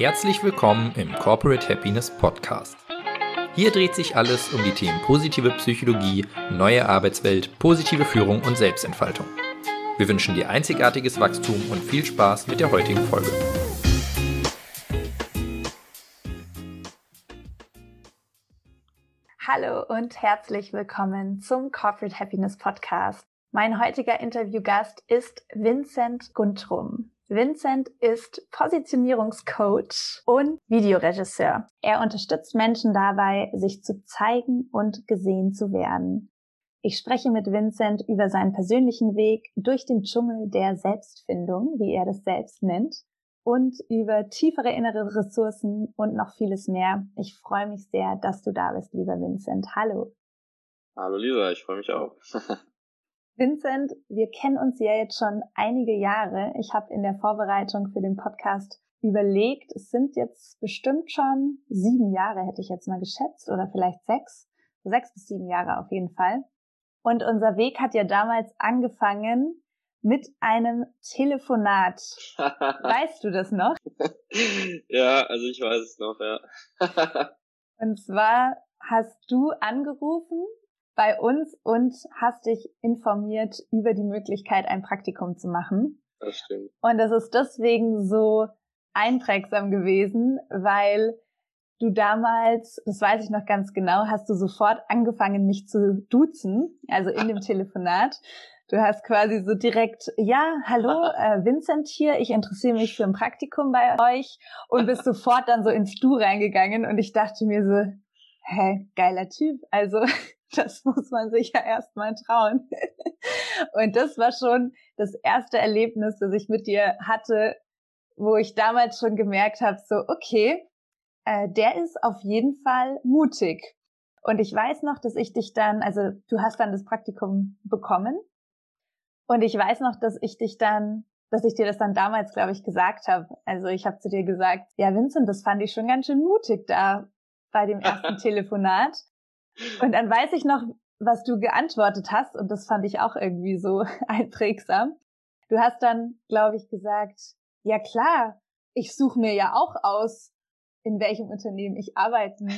Herzlich willkommen im Corporate Happiness Podcast. Hier dreht sich alles um die Themen positive Psychologie, neue Arbeitswelt, positive Führung und Selbstentfaltung. Wir wünschen dir einzigartiges Wachstum und viel Spaß mit der heutigen Folge. Hallo und herzlich willkommen zum Corporate Happiness Podcast. Mein heutiger Interviewgast ist Vincent Guntrum. Vincent ist Positionierungscoach und Videoregisseur. Er unterstützt Menschen dabei, sich zu zeigen und gesehen zu werden. Ich spreche mit Vincent über seinen persönlichen Weg durch den Dschungel der Selbstfindung, wie er das selbst nennt, und über tiefere innere Ressourcen und noch vieles mehr. Ich freue mich sehr, dass du da bist, lieber Vincent. Hallo. Hallo Lisa, ich freue mich auch. Vincent, wir kennen uns ja jetzt schon einige Jahre. Ich habe in der Vorbereitung für den Podcast überlegt, es sind jetzt bestimmt schon sieben Jahre, hätte ich jetzt mal geschätzt, oder vielleicht sechs. Sechs bis sieben Jahre auf jeden Fall. Und unser Weg hat ja damals angefangen mit einem Telefonat. weißt du das noch? ja, also ich weiß es noch, ja. Und zwar hast du angerufen bei uns und hast dich informiert über die Möglichkeit, ein Praktikum zu machen. Das stimmt. Und das ist deswegen so einprägsam gewesen, weil du damals, das weiß ich noch ganz genau, hast du sofort angefangen, mich zu duzen, also in dem Telefonat. Du hast quasi so direkt, ja, hallo, äh, Vincent hier, ich interessiere mich für ein Praktikum bei euch und bist sofort dann so ins Du reingegangen und ich dachte mir so, hä, geiler Typ. Also das muss man sich ja erstmal trauen. Und das war schon das erste Erlebnis, das ich mit dir hatte, wo ich damals schon gemerkt habe, so, okay, äh, der ist auf jeden Fall mutig. Und ich weiß noch, dass ich dich dann, also du hast dann das Praktikum bekommen. Und ich weiß noch, dass ich dich dann, dass ich dir das dann damals, glaube ich, gesagt habe. Also ich habe zu dir gesagt, ja, Vincent, das fand ich schon ganz schön mutig da bei dem ersten Telefonat. Und dann weiß ich noch, was du geantwortet hast, und das fand ich auch irgendwie so einprägsam. Du hast dann, glaube ich, gesagt, ja klar, ich suche mir ja auch aus, in welchem Unternehmen ich arbeiten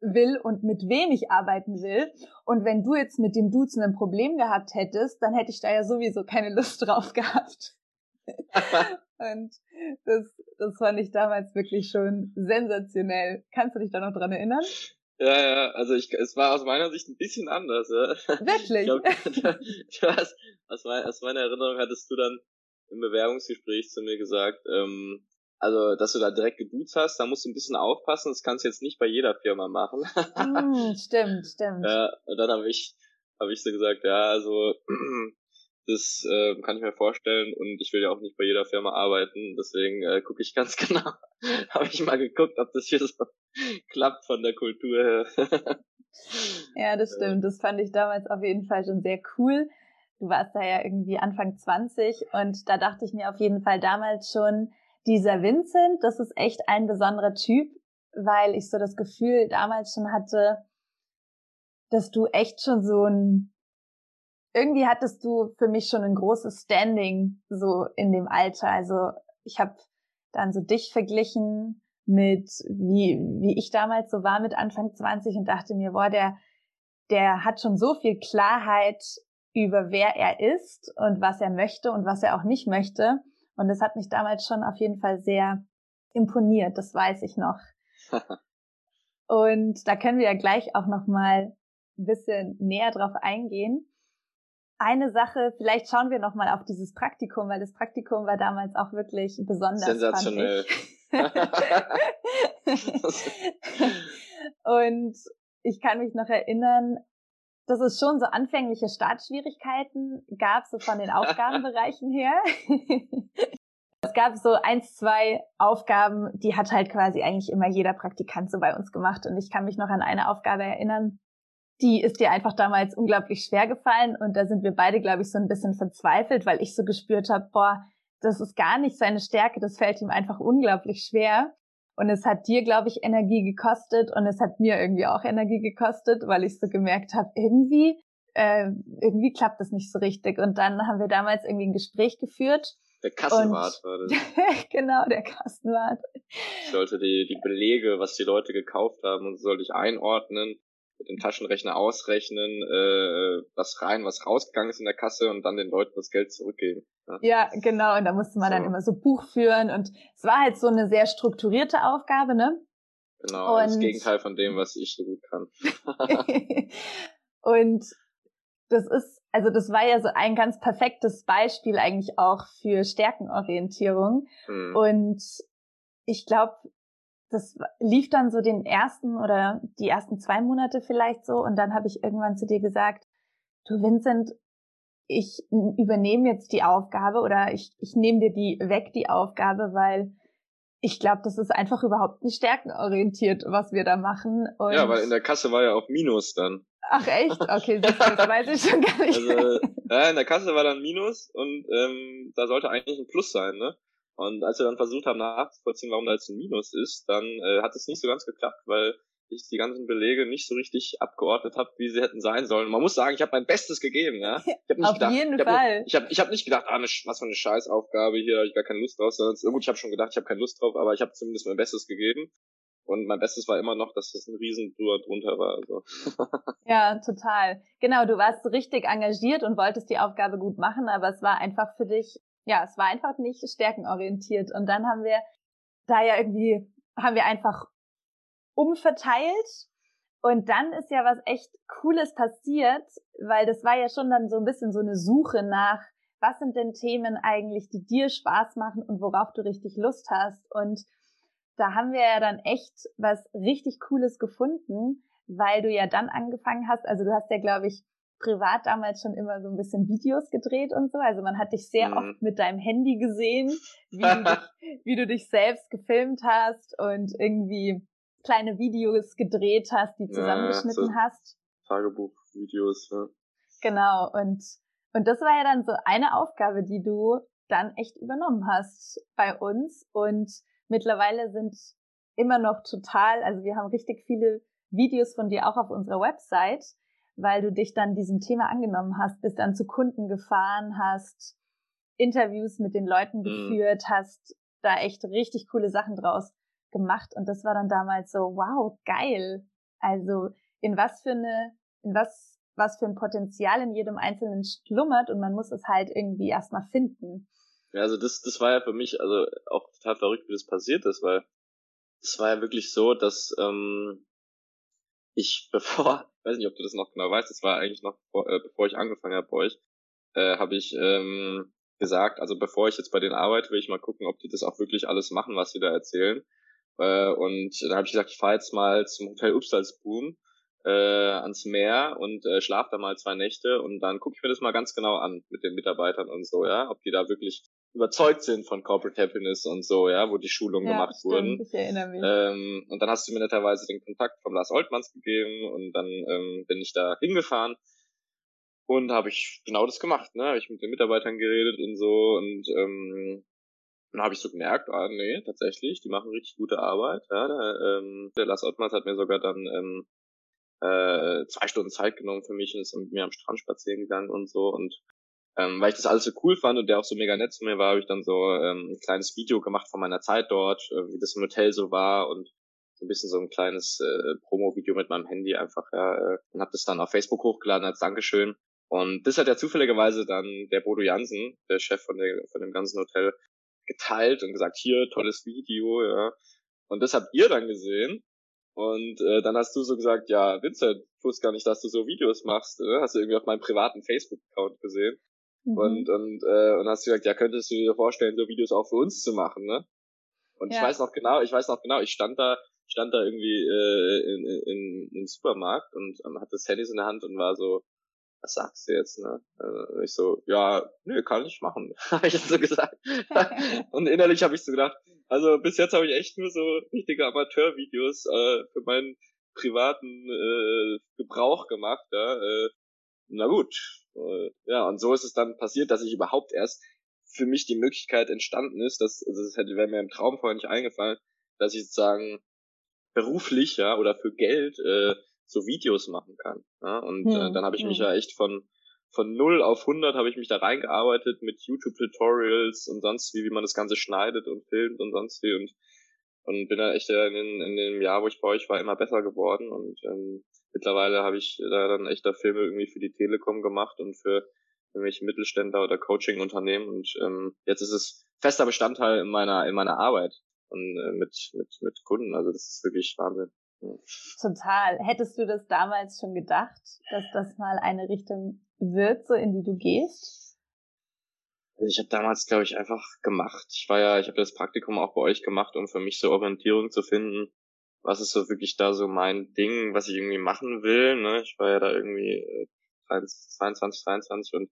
will und mit wem ich arbeiten will. Und wenn du jetzt mit dem Duzen ein Problem gehabt hättest, dann hätte ich da ja sowieso keine Lust drauf gehabt. und das, das fand ich damals wirklich schon sensationell. Kannst du dich da noch dran erinnern? Ja, ja, also ich, es war aus meiner Sicht ein bisschen anders, ja. Wirklich? Ich glaub, du hast, aus, mein, aus meiner Erinnerung hattest du dann im Bewerbungsgespräch zu mir gesagt, ähm, also, dass du da direkt geduzt hast, da musst du ein bisschen aufpassen, das kannst du jetzt nicht bei jeder Firma machen. mm, stimmt, stimmt. Ja, und dann habe ich, habe ich so gesagt, ja, also, das äh, kann ich mir vorstellen und ich will ja auch nicht bei jeder Firma arbeiten, deswegen äh, gucke ich ganz genau. habe ich mal geguckt, ob das hier so klappt von der Kultur her. ja, das stimmt. Das fand ich damals auf jeden Fall schon sehr cool. Du warst da ja irgendwie Anfang 20 und da dachte ich mir auf jeden Fall damals schon, dieser Vincent, das ist echt ein besonderer Typ, weil ich so das Gefühl damals schon hatte, dass du echt schon so ein irgendwie hattest du für mich schon ein großes Standing so in dem Alter. Also ich habe dann so dich verglichen mit wie wie ich damals so war mit Anfang 20 und dachte mir, boah, der der hat schon so viel Klarheit über wer er ist und was er möchte und was er auch nicht möchte und das hat mich damals schon auf jeden Fall sehr imponiert, das weiß ich noch. und da können wir ja gleich auch noch mal ein bisschen näher drauf eingehen eine Sache, vielleicht schauen wir noch mal auf dieses Praktikum, weil das Praktikum war damals auch wirklich besonders. Sensationell. und ich kann mich noch erinnern, dass es schon so anfängliche Startschwierigkeiten gab, so von den Aufgabenbereichen her. es gab so eins, zwei Aufgaben, die hat halt quasi eigentlich immer jeder Praktikant so bei uns gemacht. Und ich kann mich noch an eine Aufgabe erinnern, die ist dir einfach damals unglaublich schwer gefallen und da sind wir beide, glaube ich, so ein bisschen verzweifelt, weil ich so gespürt habe, boah, das ist gar nicht seine Stärke, das fällt ihm einfach unglaublich schwer. Und es hat dir, glaube ich, Energie gekostet und es hat mir irgendwie auch Energie gekostet, weil ich so gemerkt habe, irgendwie, äh, irgendwie klappt das nicht so richtig. Und dann haben wir damals irgendwie ein Gespräch geführt Der Kassenwart war das. genau, der Kassenwart. Ich sollte die, die Belege, was die Leute gekauft haben, und sollte ich einordnen, mit dem Taschenrechner ausrechnen, äh, was rein, was rausgegangen ist in der Kasse und dann den Leuten das Geld zurückgeben. Ja, ja genau. Und da musste man so. dann immer so Buch führen und es war halt so eine sehr strukturierte Aufgabe, ne? Genau, und das Gegenteil von dem, was ich so gut kann. und das ist, also das war ja so ein ganz perfektes Beispiel eigentlich auch für Stärkenorientierung. Hm. Und ich glaube, das lief dann so den ersten oder die ersten zwei Monate vielleicht so. Und dann habe ich irgendwann zu dir gesagt, du Vincent, ich übernehme jetzt die Aufgabe oder ich, ich nehme dir die weg, die Aufgabe, weil ich glaube, das ist einfach überhaupt nicht stärkenorientiert, was wir da machen. Und ja, weil in der Kasse war ja auch Minus dann. Ach echt? Okay, das, das weiß ich schon gar nicht. Also, ja, in der Kasse war dann Minus und ähm, da sollte eigentlich ein Plus sein, ne? Und als wir dann versucht haben nachzuvollziehen, warum da jetzt ein Minus ist, dann äh, hat es nicht so ganz geklappt, weil ich die ganzen Belege nicht so richtig abgeordnet habe, wie sie hätten sein sollen. Man muss sagen, ich habe mein Bestes gegeben, ja. Ich hab nicht Auf gedacht, jeden ich hab, Fall. Ich habe ich hab nicht gedacht, ah, ne, was für eine Scheißaufgabe hier, hab ich gar keine Lust drauf. Sondern, gut, ich habe schon gedacht, ich habe keine Lust drauf, aber ich habe zumindest mein Bestes gegeben. Und mein Bestes war immer noch, dass das ein riesen drunter war. Also. ja, total. Genau, du warst richtig engagiert und wolltest die Aufgabe gut machen, aber es war einfach für dich, ja, es war einfach nicht stärkenorientiert. Und dann haben wir da ja irgendwie, haben wir einfach umverteilt. Und dann ist ja was echt Cooles passiert, weil das war ja schon dann so ein bisschen so eine Suche nach, was sind denn Themen eigentlich, die dir Spaß machen und worauf du richtig Lust hast. Und da haben wir ja dann echt was richtig Cooles gefunden, weil du ja dann angefangen hast, also du hast ja, glaube ich, privat damals schon immer so ein bisschen Videos gedreht und so. Also man hat dich sehr mhm. oft mit deinem Handy gesehen, wie du, dich, wie du dich selbst gefilmt hast und irgendwie kleine Videos gedreht hast, die zusammengeschnitten ja, so hast. Tagebuchvideos, ja. Genau, und, und das war ja dann so eine Aufgabe, die du dann echt übernommen hast bei uns. Und mittlerweile sind immer noch total, also wir haben richtig viele Videos von dir auch auf unserer Website, weil du dich dann diesem Thema angenommen hast, bist dann zu Kunden gefahren, hast Interviews mit den Leuten mhm. geführt, mhm. hast da echt richtig coole Sachen draus gemacht und das war dann damals so, wow, geil. Also in was für eine, in was, was für ein Potenzial in jedem Einzelnen schlummert und man muss es halt irgendwie erstmal finden. Ja, also das, das war ja für mich also auch total verrückt, wie das passiert ist, weil es war ja wirklich so, dass ähm, ich bevor, weiß nicht, ob du das noch genau weißt, das war eigentlich noch äh, bevor ich angefangen habe bei euch, äh, habe ich ähm, gesagt, also bevor ich jetzt bei denen arbeite, will ich mal gucken, ob die das auch wirklich alles machen, was sie da erzählen. Äh, und dann habe ich gesagt, ich fahre jetzt mal zum Hotel Upsalsboom äh, ans Meer und äh, schlaf da mal zwei Nächte und dann gucke ich mir das mal ganz genau an mit den Mitarbeitern und so, ja, ob die da wirklich überzeugt sind von Corporate Happiness und so, ja, wo die Schulungen ja, gemacht stimmt, wurden. Ich erinnere mich. Ähm, und dann hast du mir netterweise den Kontakt von Lars Oltmanns gegeben und dann ähm, bin ich da hingefahren und habe ich genau das gemacht, ne? Habe ich mit den Mitarbeitern geredet und so und ähm, dann habe ich so gemerkt, ah nee, tatsächlich, die machen richtig gute Arbeit. Ja, der, ähm, der Lars Ottmans hat mir sogar dann ähm, äh, zwei Stunden Zeit genommen für mich und ist mit mir am Strand spazieren gegangen und so. Und ähm, weil ich das alles so cool fand und der auch so mega nett zu mir war, habe ich dann so ähm, ein kleines Video gemacht von meiner Zeit dort, äh, wie das im Hotel so war und so ein bisschen so ein kleines äh, Promo-Video mit meinem Handy einfach, ja, äh, und habe das dann auf Facebook hochgeladen als Dankeschön. Und das hat ja zufälligerweise dann der Bodo Jansen, der Chef von, der, von dem ganzen Hotel, geteilt und gesagt, hier, tolles Video, ja. Und das habt ihr dann gesehen. Und äh, dann hast du so gesagt, ja, Vincent, ich wusste gar nicht, dass du so Videos machst. Ne? Hast du irgendwie auf meinem privaten Facebook-Account gesehen. Mhm. Und, und, äh, und hast gesagt, ja, könntest du dir vorstellen, so Videos auch für uns zu machen, ne? Und ja. ich weiß noch genau, ich weiß noch genau, ich stand da, stand da irgendwie äh, in, in, im Supermarkt und ähm, hatte das Handy in der Hand und war so, was sagst du jetzt, ne? Äh, ich so, ja, nö, kann ich machen, habe ich so gesagt. und innerlich habe ich so gedacht, also bis jetzt habe ich echt nur so richtige Amateurvideos äh, für meinen privaten äh, Gebrauch gemacht, ja. Äh, na gut. Äh, ja, und so ist es dann passiert, dass ich überhaupt erst für mich die Möglichkeit entstanden ist, dass, also das hätte wäre mir im Traum vorher nicht eingefallen, dass ich sozusagen beruflich, ja, oder für Geld äh, so Videos machen kann. Ja? Und äh, hm, äh, dann habe ich hm. mich ja echt von von 0 auf 100 habe ich mich da reingearbeitet mit YouTube-Tutorials und sonst wie, wie man das Ganze schneidet und filmt und sonst wie und und bin da echt in, in dem Jahr, wo ich bei euch war, immer besser geworden und ähm, mittlerweile habe ich da dann echter Filme irgendwie für die Telekom gemacht und für irgendwelche Mittelständler oder Coaching-Unternehmen und ähm, jetzt ist es fester Bestandteil in meiner in meiner Arbeit und äh, mit mit mit Kunden also das ist wirklich Wahnsinn Total. Hättest du das damals schon gedacht, dass das mal eine Richtung wird, so in die du gehst? Also ich habe damals, glaube ich, einfach gemacht. Ich war ja, ich habe das Praktikum auch bei euch gemacht, um für mich so Orientierung zu finden. Was ist so wirklich da so mein Ding, was ich irgendwie machen will. Ne? Ich war ja da irgendwie 22, äh, 23 und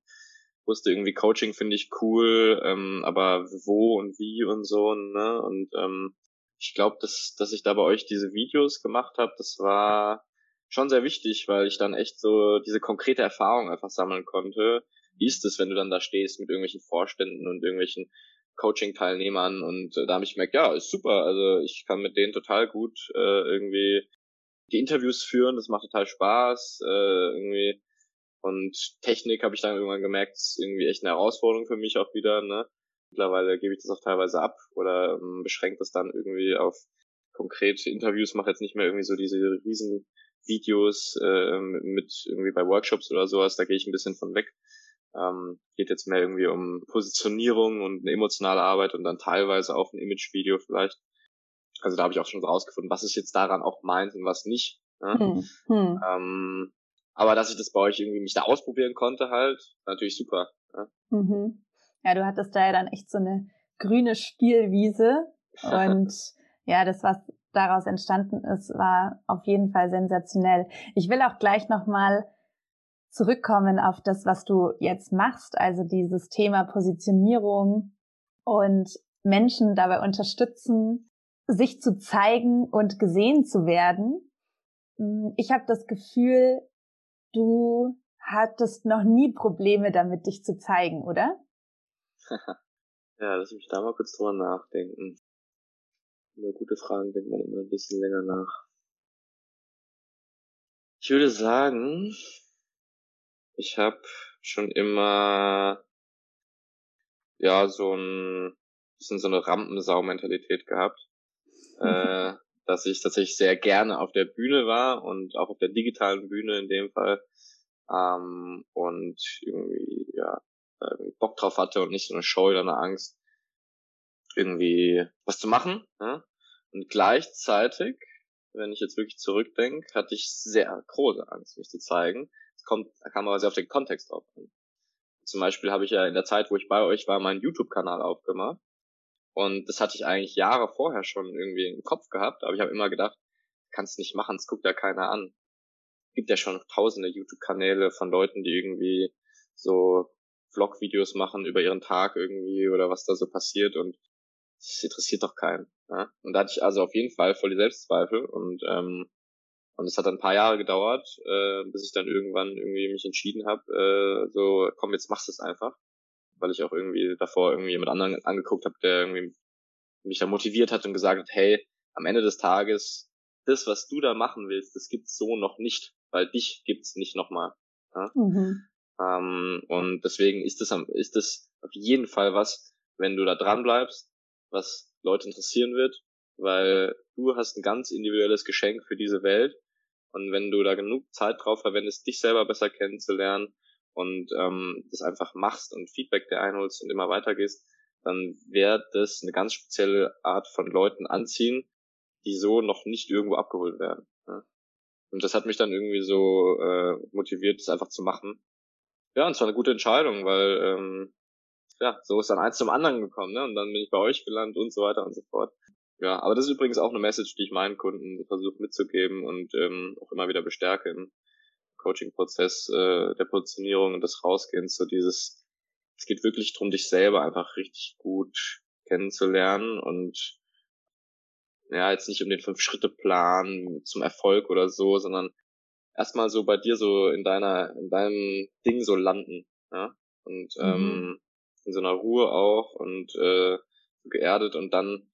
wusste irgendwie Coaching finde ich cool, ähm, aber wo und wie und so, ne? Und ähm, ich glaube, dass, dass ich da bei euch diese Videos gemacht habe, das war schon sehr wichtig, weil ich dann echt so diese konkrete Erfahrung einfach sammeln konnte. Wie ist es, wenn du dann da stehst mit irgendwelchen Vorständen und irgendwelchen Coaching-Teilnehmern und äh, da habe ich gemerkt, ja, ist super, also ich kann mit denen total gut äh, irgendwie die Interviews führen, das macht total Spaß, äh, irgendwie und Technik habe ich dann irgendwann gemerkt, ist irgendwie echt eine Herausforderung für mich auch wieder, ne? Mittlerweile gebe ich das auch teilweise ab oder ähm, beschränke das dann irgendwie auf konkrete Interviews, mache jetzt nicht mehr irgendwie so diese riesen Videos äh, mit irgendwie bei Workshops oder sowas, da gehe ich ein bisschen von weg. Ähm, geht jetzt mehr irgendwie um Positionierung und eine emotionale Arbeit und dann teilweise auch ein Image-Video vielleicht. Also da habe ich auch schon rausgefunden, was ist jetzt daran auch meint und was nicht. Ne? Hm, hm. Ähm, aber dass ich das bei euch irgendwie mich da ausprobieren konnte halt, natürlich super. Ne? Mhm. Ja, du hattest da ja dann echt so eine grüne Spielwiese und ja, das, was daraus entstanden ist, war auf jeden Fall sensationell. Ich will auch gleich nochmal zurückkommen auf das, was du jetzt machst, also dieses Thema Positionierung und Menschen dabei unterstützen, sich zu zeigen und gesehen zu werden. Ich habe das Gefühl, du hattest noch nie Probleme damit, dich zu zeigen, oder? ja, lass mich da mal kurz drüber nachdenken. Über gute Fragen denkt man immer ein bisschen länger nach. Ich würde sagen, ich habe schon immer ja so ein bisschen so eine Rampensau-Mentalität gehabt, äh, dass ich tatsächlich sehr gerne auf der Bühne war und auch auf der digitalen Bühne in dem Fall ähm, und irgendwie ja irgendwie Bock drauf hatte und nicht so eine Scheu oder eine Angst, irgendwie was zu machen. Ja? Und gleichzeitig, wenn ich jetzt wirklich zurückdenke, hatte ich sehr große Angst, mich zu zeigen. Kommt, da kam aber sehr auf den Kontext drauf an. Zum Beispiel habe ich ja in der Zeit, wo ich bei euch war, meinen YouTube-Kanal aufgemacht. Und das hatte ich eigentlich Jahre vorher schon irgendwie im Kopf gehabt, aber ich habe immer gedacht, kannst nicht machen, es guckt ja keiner an. Gibt ja schon tausende YouTube-Kanäle von Leuten, die irgendwie so Vlog-Videos machen über ihren Tag irgendwie oder was da so passiert und das interessiert doch keinen. Ja? Und da hatte ich also auf jeden Fall voll die Selbstzweifel und ähm, und es hat dann ein paar Jahre gedauert, äh, bis ich dann irgendwann irgendwie mich entschieden habe, äh, so komm, jetzt machst du es einfach, weil ich auch irgendwie davor irgendwie mit anderen angeguckt habe, der irgendwie mich da motiviert hat und gesagt hat, hey, am Ende des Tages, das, was du da machen willst, das gibt's so noch nicht, weil dich gibt's nicht nochmal. Ja? Mhm. Ähm, und deswegen ist das, ist das auf jeden Fall was, wenn du da dran bleibst, was Leute interessieren wird, weil du hast ein ganz individuelles Geschenk für diese Welt. Und wenn du da genug Zeit drauf verwendest, dich selber besser kennenzulernen und ähm, das einfach machst und Feedback dir einholst und immer weitergehst, dann wird das eine ganz spezielle Art von Leuten anziehen, die so noch nicht irgendwo abgeholt werden. Ja. Und das hat mich dann irgendwie so äh, motiviert, das einfach zu machen. Ja, und es war eine gute Entscheidung, weil ähm, ja, so ist dann eins zum anderen gekommen, ne? Und dann bin ich bei euch gelandet und so weiter und so fort. Ja, aber das ist übrigens auch eine Message, die ich meinen Kunden versuche mitzugeben und ähm, auch immer wieder bestärke im Coaching-Prozess äh, der Positionierung und des Rausgehens, so dieses, es geht wirklich darum, dich selber einfach richtig gut kennenzulernen und ja, jetzt nicht um den Fünf-Schritte-Plan zum Erfolg oder so, sondern erstmal so bei dir so in deiner, in deinem Ding so landen, ja. Und mhm. ähm, in so einer Ruhe auch und äh, geerdet und dann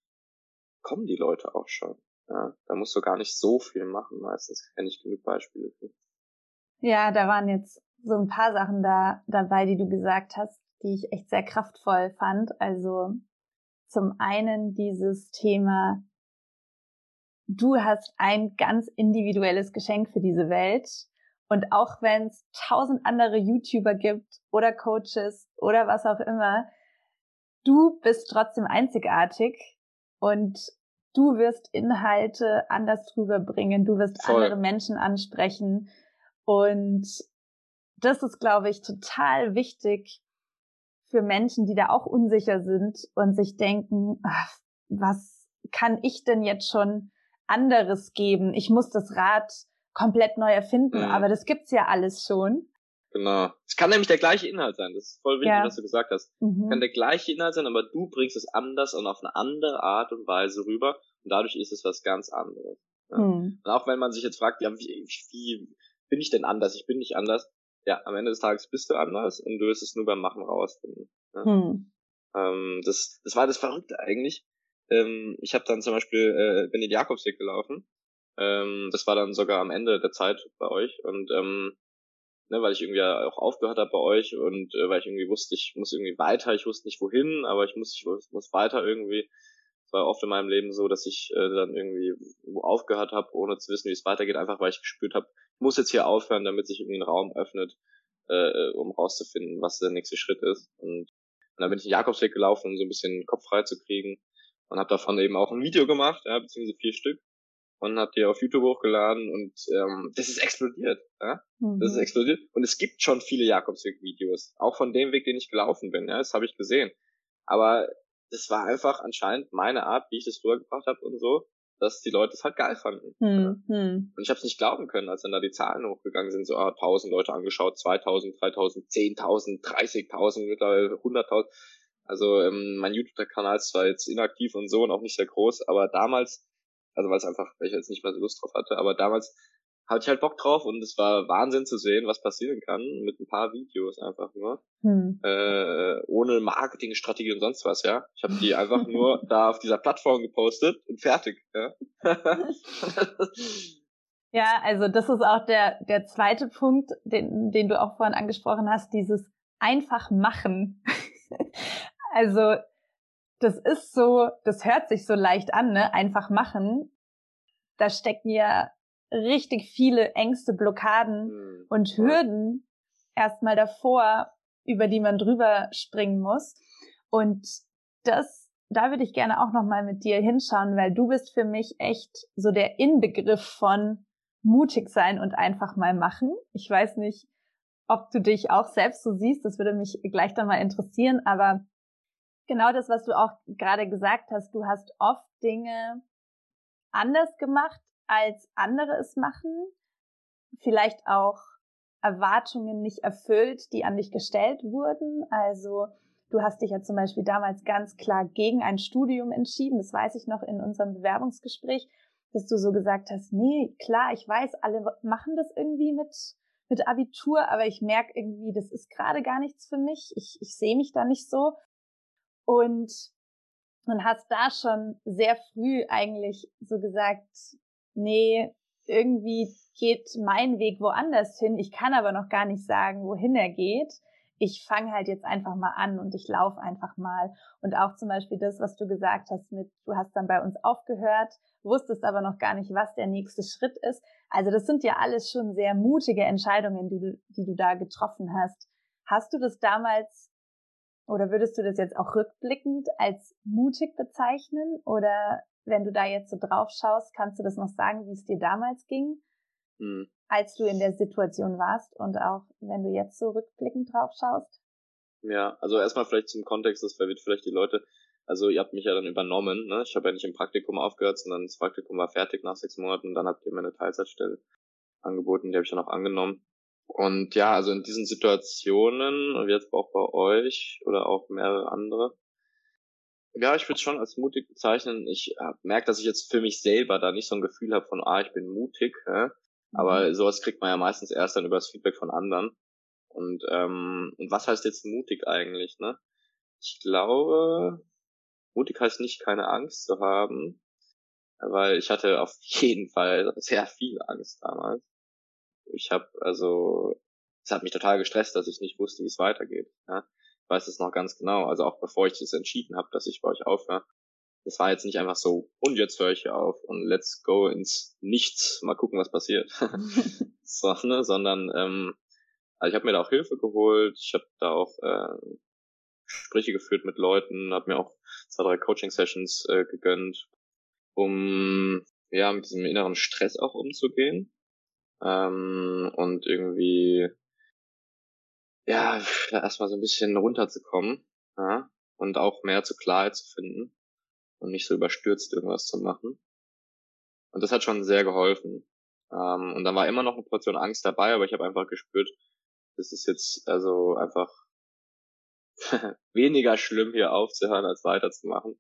kommen die Leute auch schon. Ja, da musst du gar nicht so viel machen meistens. Kenne ich genug Beispiele für. Ja, da waren jetzt so ein paar Sachen da dabei, die du gesagt hast, die ich echt sehr kraftvoll fand. Also zum einen dieses Thema, du hast ein ganz individuelles Geschenk für diese Welt. Und auch wenn es tausend andere YouTuber gibt oder Coaches oder was auch immer, du bist trotzdem einzigartig und du wirst Inhalte anders drüber bringen, du wirst Voll. andere Menschen ansprechen. Und das ist, glaube ich, total wichtig für Menschen, die da auch unsicher sind und sich denken, ach, was kann ich denn jetzt schon anderes geben? Ich muss das Rad komplett neu erfinden, mhm. aber das gibt's ja alles schon. Genau. Es kann nämlich der gleiche Inhalt sein. Das ist voll wichtig, ja. was du gesagt hast. Mhm. kann der gleiche Inhalt sein, aber du bringst es anders und auf eine andere Art und Weise rüber und dadurch ist es was ganz anderes. Ja. Mhm. Und auch wenn man sich jetzt fragt, ja, wie, wie bin ich denn anders? Ich bin nicht anders. Ja, am Ende des Tages bist du anders und du wirst es nur beim Machen rausfinden. Ja. Mhm. Ähm, das, das war das Verrückte eigentlich. Ähm, ich habe dann zum Beispiel, äh, bin den Jakobsweg gelaufen. Ähm, das war dann sogar am Ende der Zeit bei euch und ähm, ne, weil ich irgendwie auch aufgehört habe bei euch und äh, weil ich irgendwie wusste, ich muss irgendwie weiter, ich wusste nicht wohin, aber ich muss, ich muss weiter irgendwie. Es war oft in meinem Leben so, dass ich äh, dann irgendwie aufgehört habe, ohne zu wissen, wie es weitergeht, einfach weil ich gespürt habe, ich muss jetzt hier aufhören, damit sich irgendwie ein Raum öffnet, äh, um rauszufinden, was der nächste Schritt ist. Und, und dann bin ich den Jakobsweg gelaufen, um so ein bisschen Kopf frei zu kriegen und habe davon eben auch ein Video gemacht, ja, beziehungsweise vier Stück und habe die auf YouTube hochgeladen und ähm, das ist explodiert. Ja? Mhm. Das ist mhm. explodiert. Und es gibt schon viele Jakobsweg-Videos, auch von dem Weg, den ich gelaufen bin. Ja, das habe ich gesehen. Aber das war einfach anscheinend meine Art, wie ich das rübergebracht habe und so, dass die Leute es halt geil fanden. Mhm. Und ich habe es nicht glauben können, als dann da die Zahlen hochgegangen sind, so ah, 1000 Leute angeschaut, 2000, 3000, 10.000, 30.000, mittlerweile 100.000. Also ähm, mein YouTube-Kanal ist zwar jetzt inaktiv und so und auch nicht sehr groß, aber damals also weil es einfach, weil ich jetzt nicht mehr so Lust drauf hatte. Aber damals hatte ich halt Bock drauf und es war Wahnsinn zu sehen, was passieren kann mit ein paar Videos einfach nur. Hm. Äh, ohne Marketingstrategie und sonst was, ja. Ich habe die einfach nur da auf dieser Plattform gepostet und fertig, ja. ja, also das ist auch der, der zweite Punkt, den, den du auch vorhin angesprochen hast, dieses einfach machen. also das ist so, das hört sich so leicht an, ne? Einfach machen. Da stecken ja richtig viele Ängste, Blockaden mhm. und Hürden erstmal davor, über die man drüber springen muss. Und das, da würde ich gerne auch nochmal mit dir hinschauen, weil du bist für mich echt so der Inbegriff von mutig sein und einfach mal machen. Ich weiß nicht, ob du dich auch selbst so siehst, das würde mich gleich dann mal interessieren, aber genau das, was du auch gerade gesagt hast. Du hast oft Dinge anders gemacht, als andere es machen. Vielleicht auch Erwartungen nicht erfüllt, die an dich gestellt wurden. Also du hast dich ja zum Beispiel damals ganz klar gegen ein Studium entschieden. Das weiß ich noch in unserem Bewerbungsgespräch, dass du so gesagt hast, nee, klar, ich weiß, alle machen das irgendwie mit, mit Abitur, aber ich merke irgendwie, das ist gerade gar nichts für mich. Ich, ich sehe mich da nicht so und und hast da schon sehr früh eigentlich so gesagt, nee, irgendwie geht mein Weg woanders hin. Ich kann aber noch gar nicht sagen, wohin er geht. Ich fange halt jetzt einfach mal an und ich laufe einfach mal. Und auch zum Beispiel das, was du gesagt hast mit, du hast dann bei uns aufgehört, wusstest aber noch gar nicht, was der nächste Schritt ist. Also das sind ja alles schon sehr mutige Entscheidungen, die du, die du da getroffen hast. Hast du das damals oder würdest du das jetzt auch rückblickend als mutig bezeichnen? Oder wenn du da jetzt so drauf schaust, kannst du das noch sagen, wie es dir damals ging, mhm. als du in der Situation warst und auch wenn du jetzt so rückblickend drauf schaust? Ja, also erstmal vielleicht zum Kontext, das verwirrt vielleicht die Leute. Also ihr habt mich ja dann übernommen, ne? Ich habe ja nicht im Praktikum aufgehört, sondern das Praktikum war fertig nach sechs Monaten und dann habt ihr mir eine Teilzeitstelle angeboten, die habe ich dann auch angenommen. Und ja, also in diesen Situationen, und jetzt auch bei euch oder auch mehrere andere, ja, ich würde es schon als mutig bezeichnen. Ich äh, merke, dass ich jetzt für mich selber da nicht so ein Gefühl habe von, ah, ich bin mutig, hä? aber mhm. sowas kriegt man ja meistens erst dann über das Feedback von anderen. Und, ähm, und was heißt jetzt mutig eigentlich, ne? Ich glaube, mutig heißt nicht keine Angst zu haben, weil ich hatte auf jeden Fall sehr viel Angst damals. Ich habe also es hat mich total gestresst, dass ich nicht wusste, wie es weitergeht. Ja? Ich weiß es noch ganz genau. Also auch bevor ich das entschieden habe, dass ich bei euch aufhöre. Das war jetzt nicht einfach so, und jetzt höre ich hier auf und let's go ins Nichts, mal gucken, was passiert. so, ne? Sondern ähm, also ich habe mir da auch Hilfe geholt, ich habe da auch äh, Gespräche geführt mit Leuten, habe mir auch zwei, drei Coaching-Sessions äh, gegönnt, um ja mit diesem inneren Stress auch umzugehen ähm, und irgendwie ja erstmal so ein bisschen runterzukommen ja, und auch mehr zur Klarheit zu finden und nicht so überstürzt irgendwas zu machen. Und das hat schon sehr geholfen. Ähm, und dann war immer noch eine Portion Angst dabei, aber ich habe einfach gespürt, das ist jetzt also einfach weniger schlimm, hier aufzuhören, als weiterzumachen.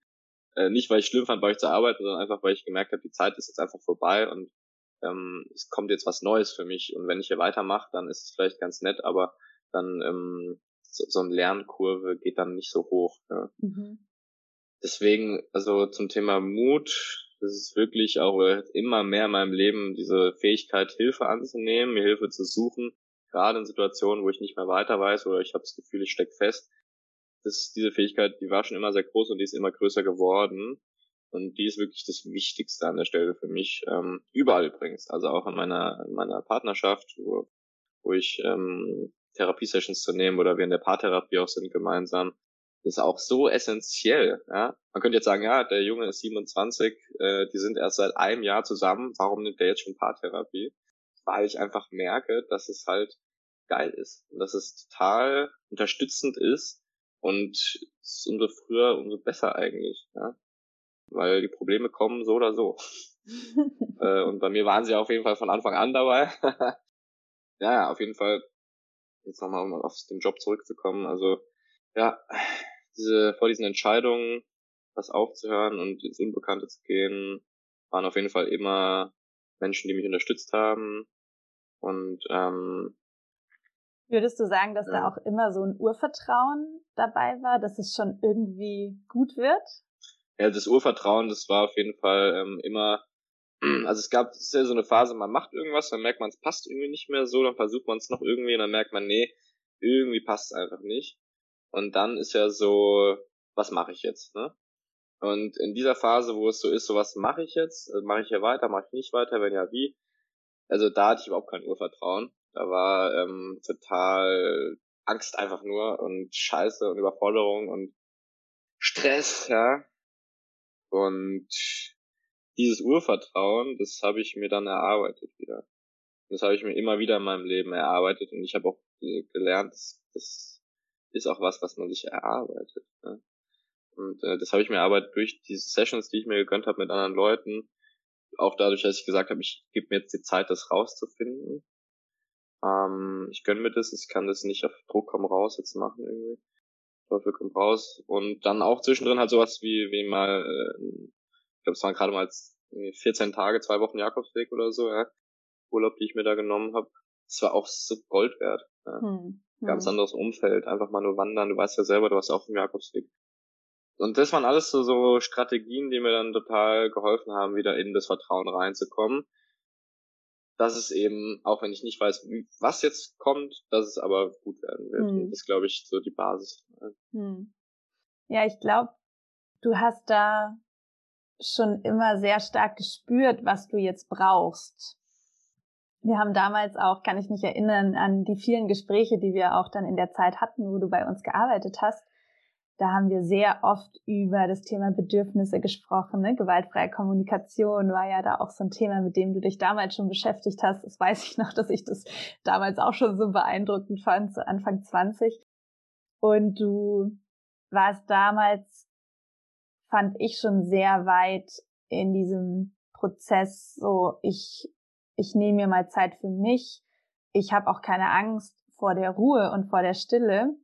Äh, nicht, weil ich schlimm fand, bei euch zu arbeiten, sondern einfach, weil ich gemerkt habe, die Zeit ist jetzt einfach vorbei und ähm, es kommt jetzt was Neues für mich. Und wenn ich hier weitermache, dann ist es vielleicht ganz nett, aber dann ähm, so, so eine Lernkurve geht dann nicht so hoch. Ja. Mhm. Deswegen, also zum Thema Mut, das ist wirklich auch immer mehr in meinem Leben diese Fähigkeit, Hilfe anzunehmen, mir Hilfe zu suchen, gerade in Situationen, wo ich nicht mehr weiter weiß oder ich habe das Gefühl, ich stecke fest. Das, diese Fähigkeit, die war schon immer sehr groß und die ist immer größer geworden. Und die ist wirklich das Wichtigste an der Stelle für mich. Ähm, überall übrigens. Also auch in meiner, in meiner Partnerschaft, wo, wo ich ähm, Therapiesessions zu nehmen oder wir in der Paartherapie auch sind gemeinsam ist auch so essentiell. Ja? Man könnte jetzt sagen, ja, der Junge ist 27, äh, die sind erst seit einem Jahr zusammen, warum nimmt der jetzt schon Paartherapie? Weil ich einfach merke, dass es halt geil ist und dass es total unterstützend ist und umso früher, umso besser eigentlich. Ja? Weil die Probleme kommen so oder so. äh, und bei mir waren sie auf jeden Fall von Anfang an dabei. ja, auf jeden Fall, jetzt nochmal um auf den Job zurückzukommen, also ja, diese, vor diesen Entscheidungen, was aufzuhören und ins Unbekannte zu gehen, waren auf jeden Fall immer Menschen, die mich unterstützt haben. Und ähm, Würdest du sagen, dass ja. da auch immer so ein Urvertrauen dabei war, dass es schon irgendwie gut wird? Ja, das Urvertrauen, das war auf jeden Fall ähm, immer, also es gab, es ist ja so eine Phase, man macht irgendwas, dann merkt man, es passt irgendwie nicht mehr so, dann versucht man es noch irgendwie und dann merkt man, nee, irgendwie passt es einfach nicht. Und dann ist ja so, was mache ich jetzt, ne? Und in dieser Phase, wo es so ist, so was mache ich jetzt? Also mache ich hier weiter, mache ich nicht weiter, wenn ja wie? Also da hatte ich überhaupt kein Urvertrauen. Da war ähm, total Angst einfach nur und Scheiße und Überforderung und Stress, ja. Und dieses Urvertrauen, das habe ich mir dann erarbeitet wieder. Das habe ich mir immer wieder in meinem Leben erarbeitet und ich habe auch gelernt, das, das ist auch was, was man sich erarbeitet. Ne? Und äh, das habe ich mir erarbeitet durch diese Sessions, die ich mir gegönnt habe mit anderen Leuten. Auch dadurch, dass ich gesagt habe, ich gebe mir jetzt die Zeit, das rauszufinden. Ähm, ich gönne mir das, ich kann das nicht auf Druck komm raus jetzt machen irgendwie. Teufel kommt raus. Und dann auch zwischendrin halt sowas wie, wie mal, äh, ich glaube, es waren gerade mal 14 Tage, zwei Wochen Jakobsweg oder so, ja. Urlaub, die ich mir da genommen habe. Das war auch so Gold wert. Ja. Hm ganz hm. anderes Umfeld, einfach mal nur wandern, du weißt ja selber, du hast auch im Jakobsweg. Und das waren alles so, so Strategien, die mir dann total geholfen haben, wieder in das Vertrauen reinzukommen. Dass es eben, auch wenn ich nicht weiß, wie, was jetzt kommt, dass es aber gut werden wird. Hm. Das ist, glaube ich, so die Basis. Hm. Ja, ich glaube, du hast da schon immer sehr stark gespürt, was du jetzt brauchst. Wir haben damals auch, kann ich mich erinnern, an die vielen Gespräche, die wir auch dann in der Zeit hatten, wo du bei uns gearbeitet hast. Da haben wir sehr oft über das Thema Bedürfnisse gesprochen. Ne? Gewaltfreie Kommunikation war ja da auch so ein Thema, mit dem du dich damals schon beschäftigt hast. Das weiß ich noch, dass ich das damals auch schon so beeindruckend fand, so Anfang 20. Und du warst damals, fand ich schon sehr weit in diesem Prozess, so ich ich nehme mir mal Zeit für mich. Ich habe auch keine Angst vor der Ruhe und vor der Stille.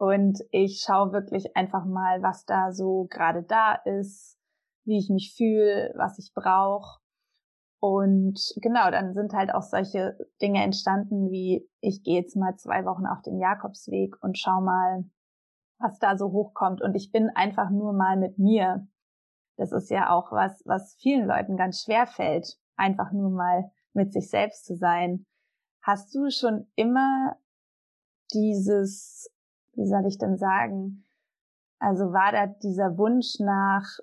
Und ich schaue wirklich einfach mal, was da so gerade da ist, wie ich mich fühle, was ich brauche. Und genau, dann sind halt auch solche Dinge entstanden, wie ich gehe jetzt mal zwei Wochen auf den Jakobsweg und schau mal, was da so hochkommt. Und ich bin einfach nur mal mit mir. Das ist ja auch was, was vielen Leuten ganz schwer fällt, einfach nur mal mit sich selbst zu sein. Hast du schon immer dieses, wie soll ich denn sagen, also war da dieser Wunsch nach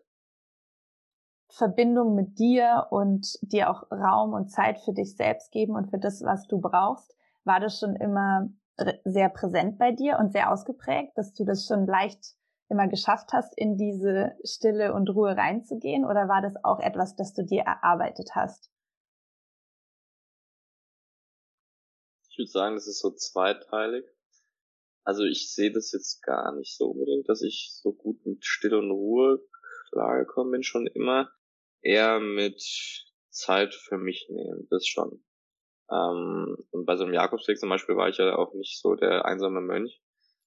Verbindung mit dir und dir auch Raum und Zeit für dich selbst geben und für das, was du brauchst, war das schon immer sehr präsent bei dir und sehr ausgeprägt, dass du das schon leicht immer geschafft hast, in diese Stille und Ruhe reinzugehen? Oder war das auch etwas, das du dir erarbeitet hast? Ich würde sagen, das ist so zweiteilig. Also ich sehe das jetzt gar nicht so unbedingt, dass ich so gut mit Stille und Ruhe klargekommen bin, schon immer. Eher mit Zeit für mich nehmen, das schon. Ähm, und bei so einem Jakobsweg zum Beispiel war ich ja auch nicht so der einsame Mönch,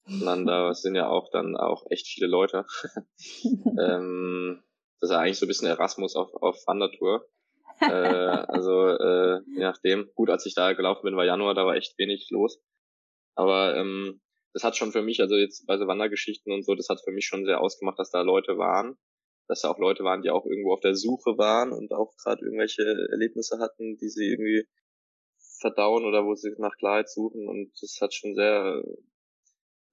sondern da sind ja auch dann auch echt viele Leute. ähm, das ist eigentlich so ein bisschen Erasmus auf, auf Wandertour. äh, also äh, je nachdem. Gut, als ich da gelaufen bin, war Januar, da war echt wenig los. Aber ähm, das hat schon für mich, also jetzt bei so Wandergeschichten und so, das hat für mich schon sehr ausgemacht, dass da Leute waren. Dass da auch Leute waren, die auch irgendwo auf der Suche waren und auch gerade irgendwelche Erlebnisse hatten, die sie irgendwie verdauen oder wo sie nach Klarheit suchen. Und das hat schon sehr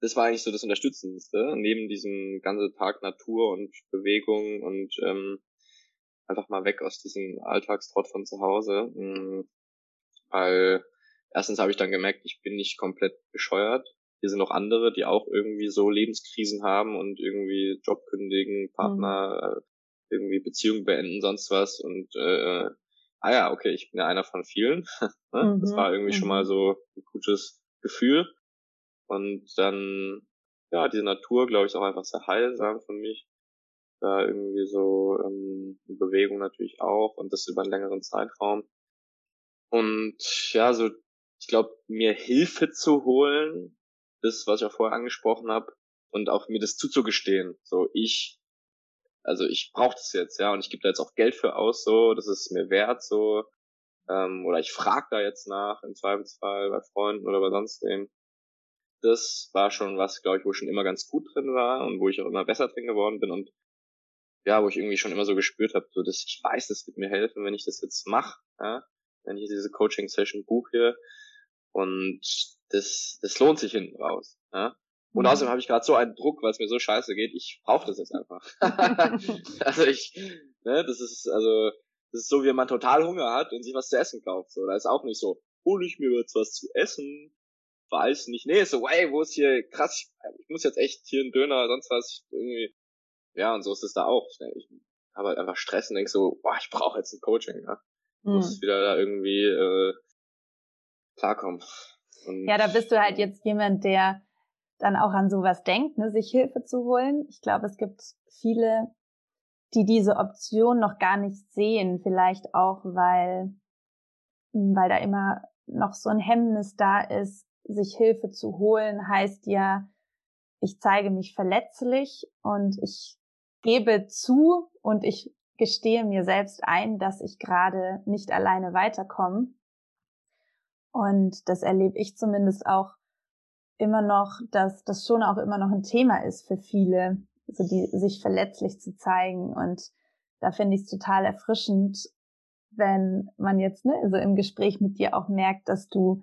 das war eigentlich so das Unterstützendste, neben diesem ganzen Tag Natur und Bewegung und ähm, einfach mal weg aus diesem Alltagstrott von zu Hause. Mhm. Weil erstens habe ich dann gemerkt, ich bin nicht komplett bescheuert. Hier sind noch andere, die auch irgendwie so Lebenskrisen haben und irgendwie Job kündigen, Partner, mhm. irgendwie Beziehungen beenden, sonst was. Und äh, ah ja, okay, ich bin ja einer von vielen. Ne? das mhm. war irgendwie mhm. schon mal so ein gutes Gefühl. Und dann, ja, diese Natur, glaube ich, ist auch einfach sehr heilsam für mich. Da irgendwie so ähm, Bewegung natürlich auch und das über einen längeren Zeitraum. Und ja, so, ich glaube, mir Hilfe zu holen, das, was ich auch vorher angesprochen habe, und auch mir das zuzugestehen. So, ich, also ich brauche das jetzt, ja, und ich gebe da jetzt auch Geld für aus, so, das ist mir wert, so, ähm, oder ich frage da jetzt nach, im Zweifelsfall bei Freunden oder bei sonst wem. Das war schon was, glaube ich, wo ich schon immer ganz gut drin war und wo ich auch immer besser drin geworden bin und ja, wo ich irgendwie schon immer so gespürt habe, so dass ich weiß, das wird mir helfen, wenn ich das jetzt mache, ja, wenn ich diese Coaching-Session buche und das, das lohnt sich hinten raus. Ja. Und mhm. außerdem habe ich gerade so einen Druck, weil es mir so scheiße geht, ich brauche das jetzt einfach. also ich, ne, das ist, also, das ist so, wie man total Hunger hat und sich was zu essen kauft. So, da ist auch nicht so, hol ich mir jetzt was zu essen, weiß nicht. Nee, so, ey, wo ist hier krass, ich muss jetzt echt hier einen Döner, sonst was, irgendwie. Ja, und so ist es da auch. Ich habe halt einfach Stress und denk so, boah, ich brauche jetzt ein Coaching, ja. Mhm. Muss wieder da irgendwie äh, klarkommen. Und ja, da bist du halt jetzt jemand, der dann auch an sowas denkt, ne, sich Hilfe zu holen. Ich glaube, es gibt viele, die diese Option noch gar nicht sehen, vielleicht auch, weil, weil da immer noch so ein Hemmnis da ist, sich Hilfe zu holen, heißt ja, ich zeige mich verletzlich und ich gebe zu und ich gestehe mir selbst ein, dass ich gerade nicht alleine weiterkomme. Und das erlebe ich zumindest auch immer noch, dass das schon auch immer noch ein Thema ist für viele, so die sich verletzlich zu zeigen. Und da finde ich es total erfrischend, wenn man jetzt ne, so im Gespräch mit dir auch merkt, dass du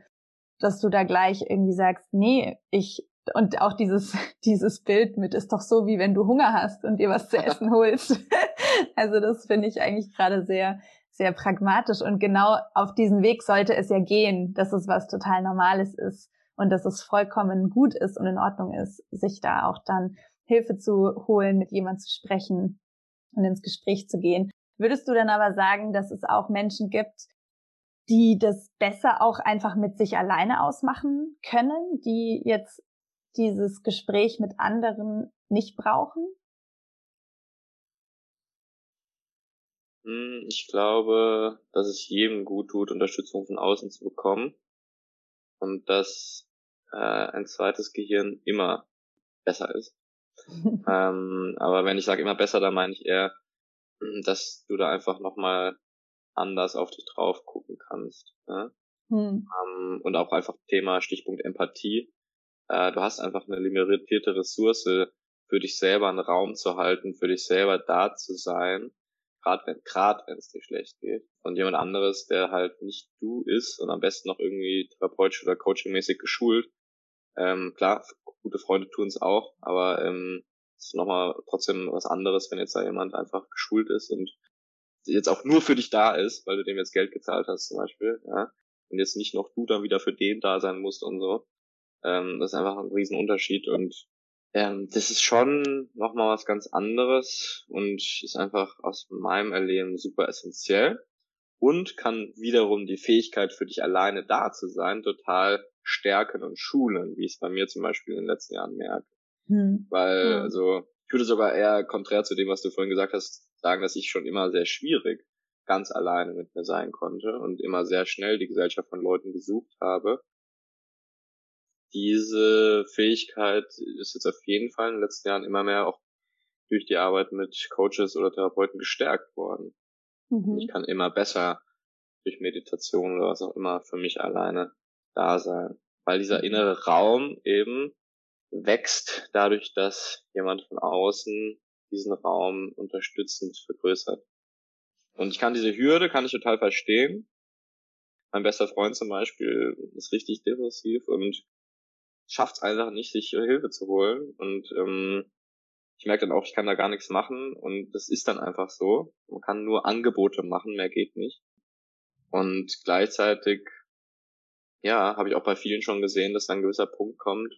dass du da gleich irgendwie sagst, nee, ich und auch dieses dieses Bild mit ist doch so wie wenn du Hunger hast und dir was zu essen holst. also das finde ich eigentlich gerade sehr sehr pragmatisch und genau auf diesen Weg sollte es ja gehen, dass es was total Normales ist und dass es vollkommen gut ist und in Ordnung ist, sich da auch dann Hilfe zu holen, mit jemand zu sprechen und ins Gespräch zu gehen. Würdest du dann aber sagen, dass es auch Menschen gibt, die das besser auch einfach mit sich alleine ausmachen können, die jetzt dieses Gespräch mit anderen nicht brauchen? Ich glaube, dass es jedem gut tut, Unterstützung von außen zu bekommen und dass äh, ein zweites Gehirn immer besser ist. ähm, aber wenn ich sage immer besser, dann meine ich eher, dass du da einfach nochmal anders auf dich drauf gucken kannst. Ne? Hm. Ähm, und auch einfach Thema Stichpunkt Empathie. Äh, du hast einfach eine limitierte Ressource für dich selber einen Raum zu halten, für dich selber da zu sein, gerade wenn gerade wenn es dir schlecht geht. Und jemand anderes, der halt nicht du ist und am besten noch irgendwie therapeutisch oder coachingmäßig geschult, Ähm, klar, gute Freunde tun es auch, aber ähm, ist nochmal trotzdem was anderes, wenn jetzt da jemand einfach geschult ist und jetzt auch nur für dich da ist, weil du dem jetzt Geld gezahlt hast zum Beispiel, ja, und jetzt nicht noch du dann wieder für den da sein musst und so. Ähm, das ist einfach ein Riesenunterschied und ähm, das ist schon nochmal was ganz anderes und ist einfach aus meinem Erleben super essentiell und kann wiederum die Fähigkeit für dich alleine da zu sein total stärken und schulen, wie ich es bei mir zum Beispiel in den letzten Jahren merke. Hm. Weil, hm. also, ich würde sogar eher konträr zu dem, was du vorhin gesagt hast, sagen, dass ich schon immer sehr schwierig ganz alleine mit mir sein konnte und immer sehr schnell die Gesellschaft von Leuten gesucht habe. Diese Fähigkeit ist jetzt auf jeden Fall in den letzten Jahren immer mehr auch durch die Arbeit mit Coaches oder Therapeuten gestärkt worden. Mhm. Ich kann immer besser durch Meditation oder was auch immer für mich alleine da sein. Weil dieser innere Raum eben wächst dadurch, dass jemand von außen diesen Raum unterstützend vergrößert. Und ich kann diese Hürde, kann ich total verstehen. Mein bester Freund zum Beispiel ist richtig depressiv und schafft es einfach nicht, sich Hilfe zu holen. Und ähm, ich merke dann auch, ich kann da gar nichts machen und das ist dann einfach so. Man kann nur Angebote machen, mehr geht nicht. Und gleichzeitig, ja, habe ich auch bei vielen schon gesehen, dass ein gewisser Punkt kommt,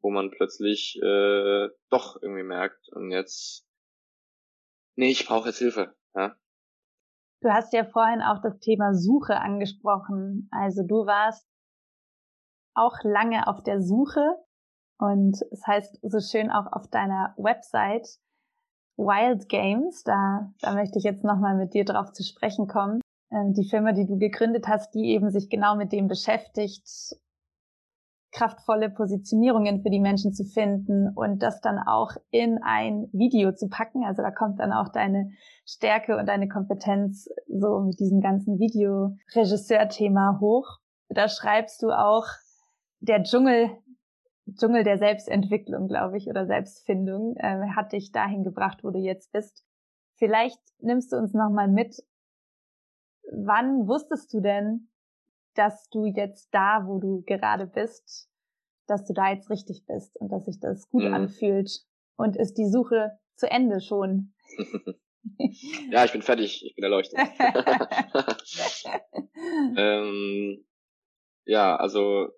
wo man plötzlich äh, doch irgendwie merkt und jetzt, nee, ich brauche jetzt Hilfe. Ja. Du hast ja vorhin auch das Thema Suche angesprochen. Also du warst auch lange auf der Suche und es heißt so schön auch auf deiner Website Wild Games, da, da möchte ich jetzt nochmal mit dir drauf zu sprechen kommen. Ähm, die Firma, die du gegründet hast, die eben sich genau mit dem beschäftigt, kraftvolle Positionierungen für die Menschen zu finden und das dann auch in ein Video zu packen. Also da kommt dann auch deine Stärke und deine Kompetenz so mit diesem ganzen Videoregisseur-Thema hoch. Da schreibst du auch, der Dschungel, Dschungel der Selbstentwicklung, glaube ich, oder Selbstfindung, äh, hat dich dahin gebracht, wo du jetzt bist. Vielleicht nimmst du uns nochmal mit. Wann wusstest du denn, dass du jetzt da, wo du gerade bist, dass du da jetzt richtig bist und dass sich das gut mhm. anfühlt? Und ist die Suche zu Ende schon? ja, ich bin fertig, ich bin erleuchtet. ähm, ja, also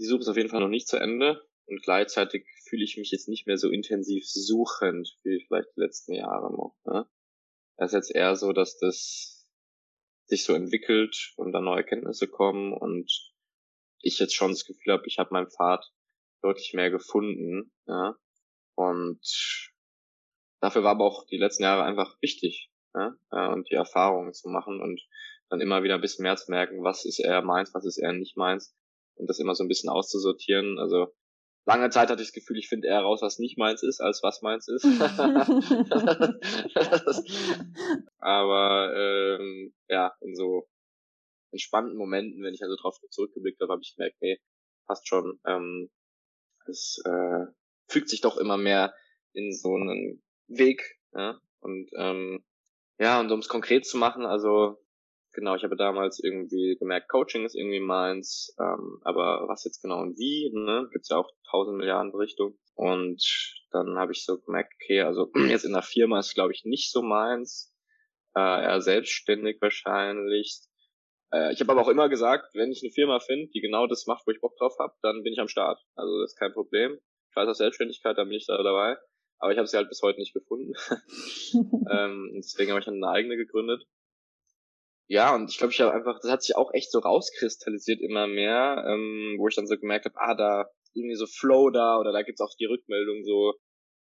die Suche ist auf jeden Fall noch nicht zu Ende und gleichzeitig fühle ich mich jetzt nicht mehr so intensiv suchend wie vielleicht die letzten Jahre noch. Ne? Es ist jetzt eher so, dass das sich so entwickelt und dann neue Kenntnisse kommen und ich jetzt schon das Gefühl habe, ich habe meinen Pfad deutlich mehr gefunden. Ja? Und dafür war aber auch die letzten Jahre einfach wichtig ja? und die Erfahrungen zu machen und dann immer wieder ein bisschen mehr zu merken, was ist eher meins, was ist eher nicht meins und das immer so ein bisschen auszusortieren. Also lange Zeit hatte ich das Gefühl, ich finde eher raus, was nicht meins ist, als was meins ist. Aber ähm, ja, in so entspannten Momenten, wenn ich also drauf zurückgeblickt habe, habe ich gemerkt, nee, passt schon. Ähm, es äh, fügt sich doch immer mehr in so einen Weg. Ja? Und ähm, ja, und um es konkret zu machen, also genau, ich habe damals irgendwie gemerkt, Coaching ist irgendwie meins, ähm, aber was jetzt genau und wie, ne, gibt's ja auch tausend Milliarden Richtungen. Und dann habe ich so gemerkt, okay, also jetzt in der Firma ist glaube ich nicht so meins, äh, eher selbstständig wahrscheinlich. Äh, ich habe aber auch immer gesagt, wenn ich eine Firma finde, die genau das macht, wo ich Bock drauf habe, dann bin ich am Start. Also das ist kein Problem. Ich weiß auch Selbstständigkeit, da bin ich da dabei. Aber ich habe sie halt bis heute nicht gefunden. ähm, deswegen habe ich dann eine eigene gegründet ja, und ich glaube, ich habe einfach, das hat sich auch echt so rauskristallisiert immer mehr, ähm, wo ich dann so gemerkt habe, ah, da irgendwie so Flow da oder da gibt's auch die Rückmeldung so,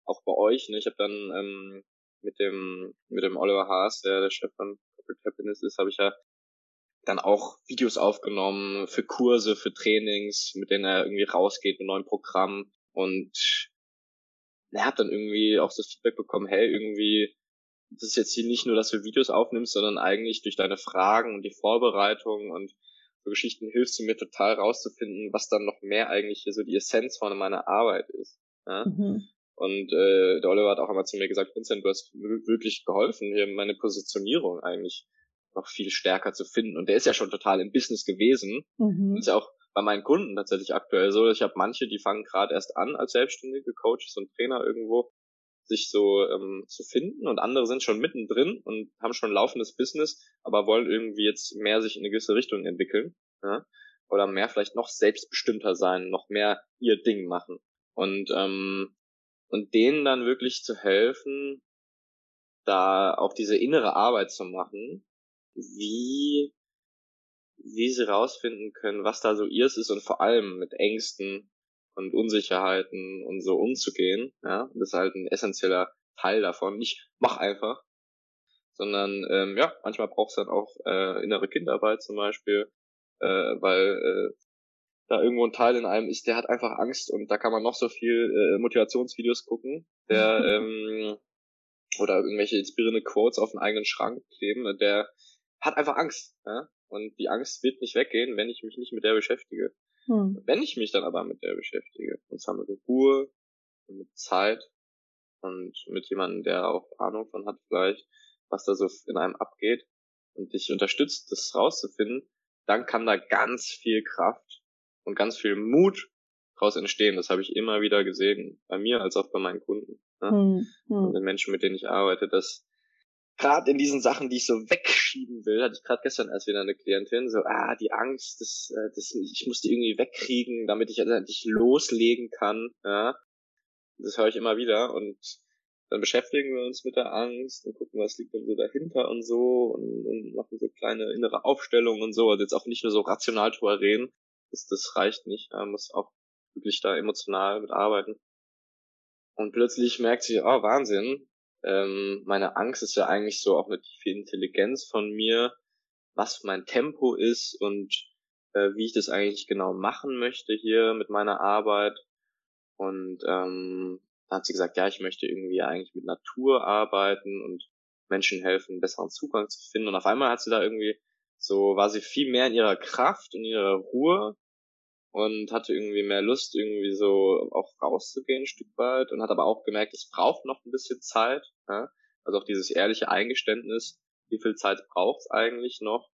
auch bei euch, ne? Ich habe dann ähm, mit dem mit dem Oliver Haas, der der Chef von Corporate Happiness ist, habe ich ja dann auch Videos aufgenommen für Kurse, für Trainings, mit denen er irgendwie rausgeht mit neuen Programmen und er hat dann irgendwie auch das Feedback bekommen, hey, irgendwie das ist jetzt hier nicht nur, dass du Videos aufnimmst, sondern eigentlich durch deine Fragen und die Vorbereitung und so Geschichten hilfst du mir total rauszufinden, was dann noch mehr eigentlich hier so die Essenz von meiner Arbeit ist. Ja? Mhm. Und äh, der Oliver hat auch einmal zu mir gesagt, Vincent, du hast wirklich geholfen, hier meine Positionierung eigentlich noch viel stärker zu finden. Und der ist ja schon total im Business gewesen. Mhm. Ist ja auch bei meinen Kunden tatsächlich aktuell so. Ich habe manche, die fangen gerade erst an als selbstständige Coaches und Trainer irgendwo sich so ähm, zu finden und andere sind schon mittendrin und haben schon laufendes Business, aber wollen irgendwie jetzt mehr sich in eine gewisse Richtung entwickeln ja? oder mehr vielleicht noch selbstbestimmter sein, noch mehr ihr Ding machen und ähm, und denen dann wirklich zu helfen, da auch diese innere Arbeit zu machen, wie wie sie rausfinden können, was da so ihrs ist und vor allem mit Ängsten und Unsicherheiten und so umzugehen. Ja, das ist halt ein essentieller Teil davon. Nicht mach einfach, sondern ähm, ja, manchmal braucht es dann auch äh, innere Kinderarbeit zum Beispiel, äh, weil äh, da irgendwo ein Teil in einem ist, der hat einfach Angst und da kann man noch so viel äh, Motivationsvideos gucken, der ähm, oder irgendwelche inspirierende Quotes auf den eigenen Schrank kleben, der hat einfach Angst. Ja? Und die Angst wird nicht weggehen, wenn ich mich nicht mit der beschäftige. Hm. Wenn ich mich dann aber mit der beschäftige, und zwar mit Ruhe und mit Zeit und mit jemandem, der auch Ahnung von hat vielleicht, was da so in einem abgeht und dich unterstützt, das rauszufinden, dann kann da ganz viel Kraft und ganz viel Mut daraus entstehen. Das habe ich immer wieder gesehen, bei mir als auch bei meinen Kunden. Ne? Hm, hm. Und den Menschen, mit denen ich arbeite, dass gerade in diesen Sachen, die ich so wegschieben will, hatte ich gerade gestern erst wieder eine Klientin, so, ah, die Angst, das, äh, das, ich muss die irgendwie wegkriegen, damit ich endlich loslegen kann, ja. Das höre ich immer wieder und dann beschäftigen wir uns mit der Angst und gucken, was liegt denn so dahinter und so und, und machen so kleine innere Aufstellungen und so. Also jetzt auch nicht nur so rational drüber reden, das, das reicht nicht. Man muss auch wirklich da emotional mit arbeiten. Und plötzlich merkt sie, oh Wahnsinn, ähm, meine Angst ist ja eigentlich so auch eine tiefe Intelligenz von mir, was mein Tempo ist und äh, wie ich das eigentlich genau machen möchte hier mit meiner Arbeit. Und ähm, da hat sie gesagt, ja, ich möchte irgendwie eigentlich mit Natur arbeiten und Menschen helfen, einen besseren Zugang zu finden. Und auf einmal hat sie da irgendwie so, war sie viel mehr in ihrer Kraft und in ihrer Ruhe und hatte irgendwie mehr Lust, irgendwie so auch rauszugehen ein Stück weit und hat aber auch gemerkt, es braucht noch ein bisschen Zeit. Ja? Also auch dieses ehrliche Eingeständnis, wie viel Zeit braucht es eigentlich noch?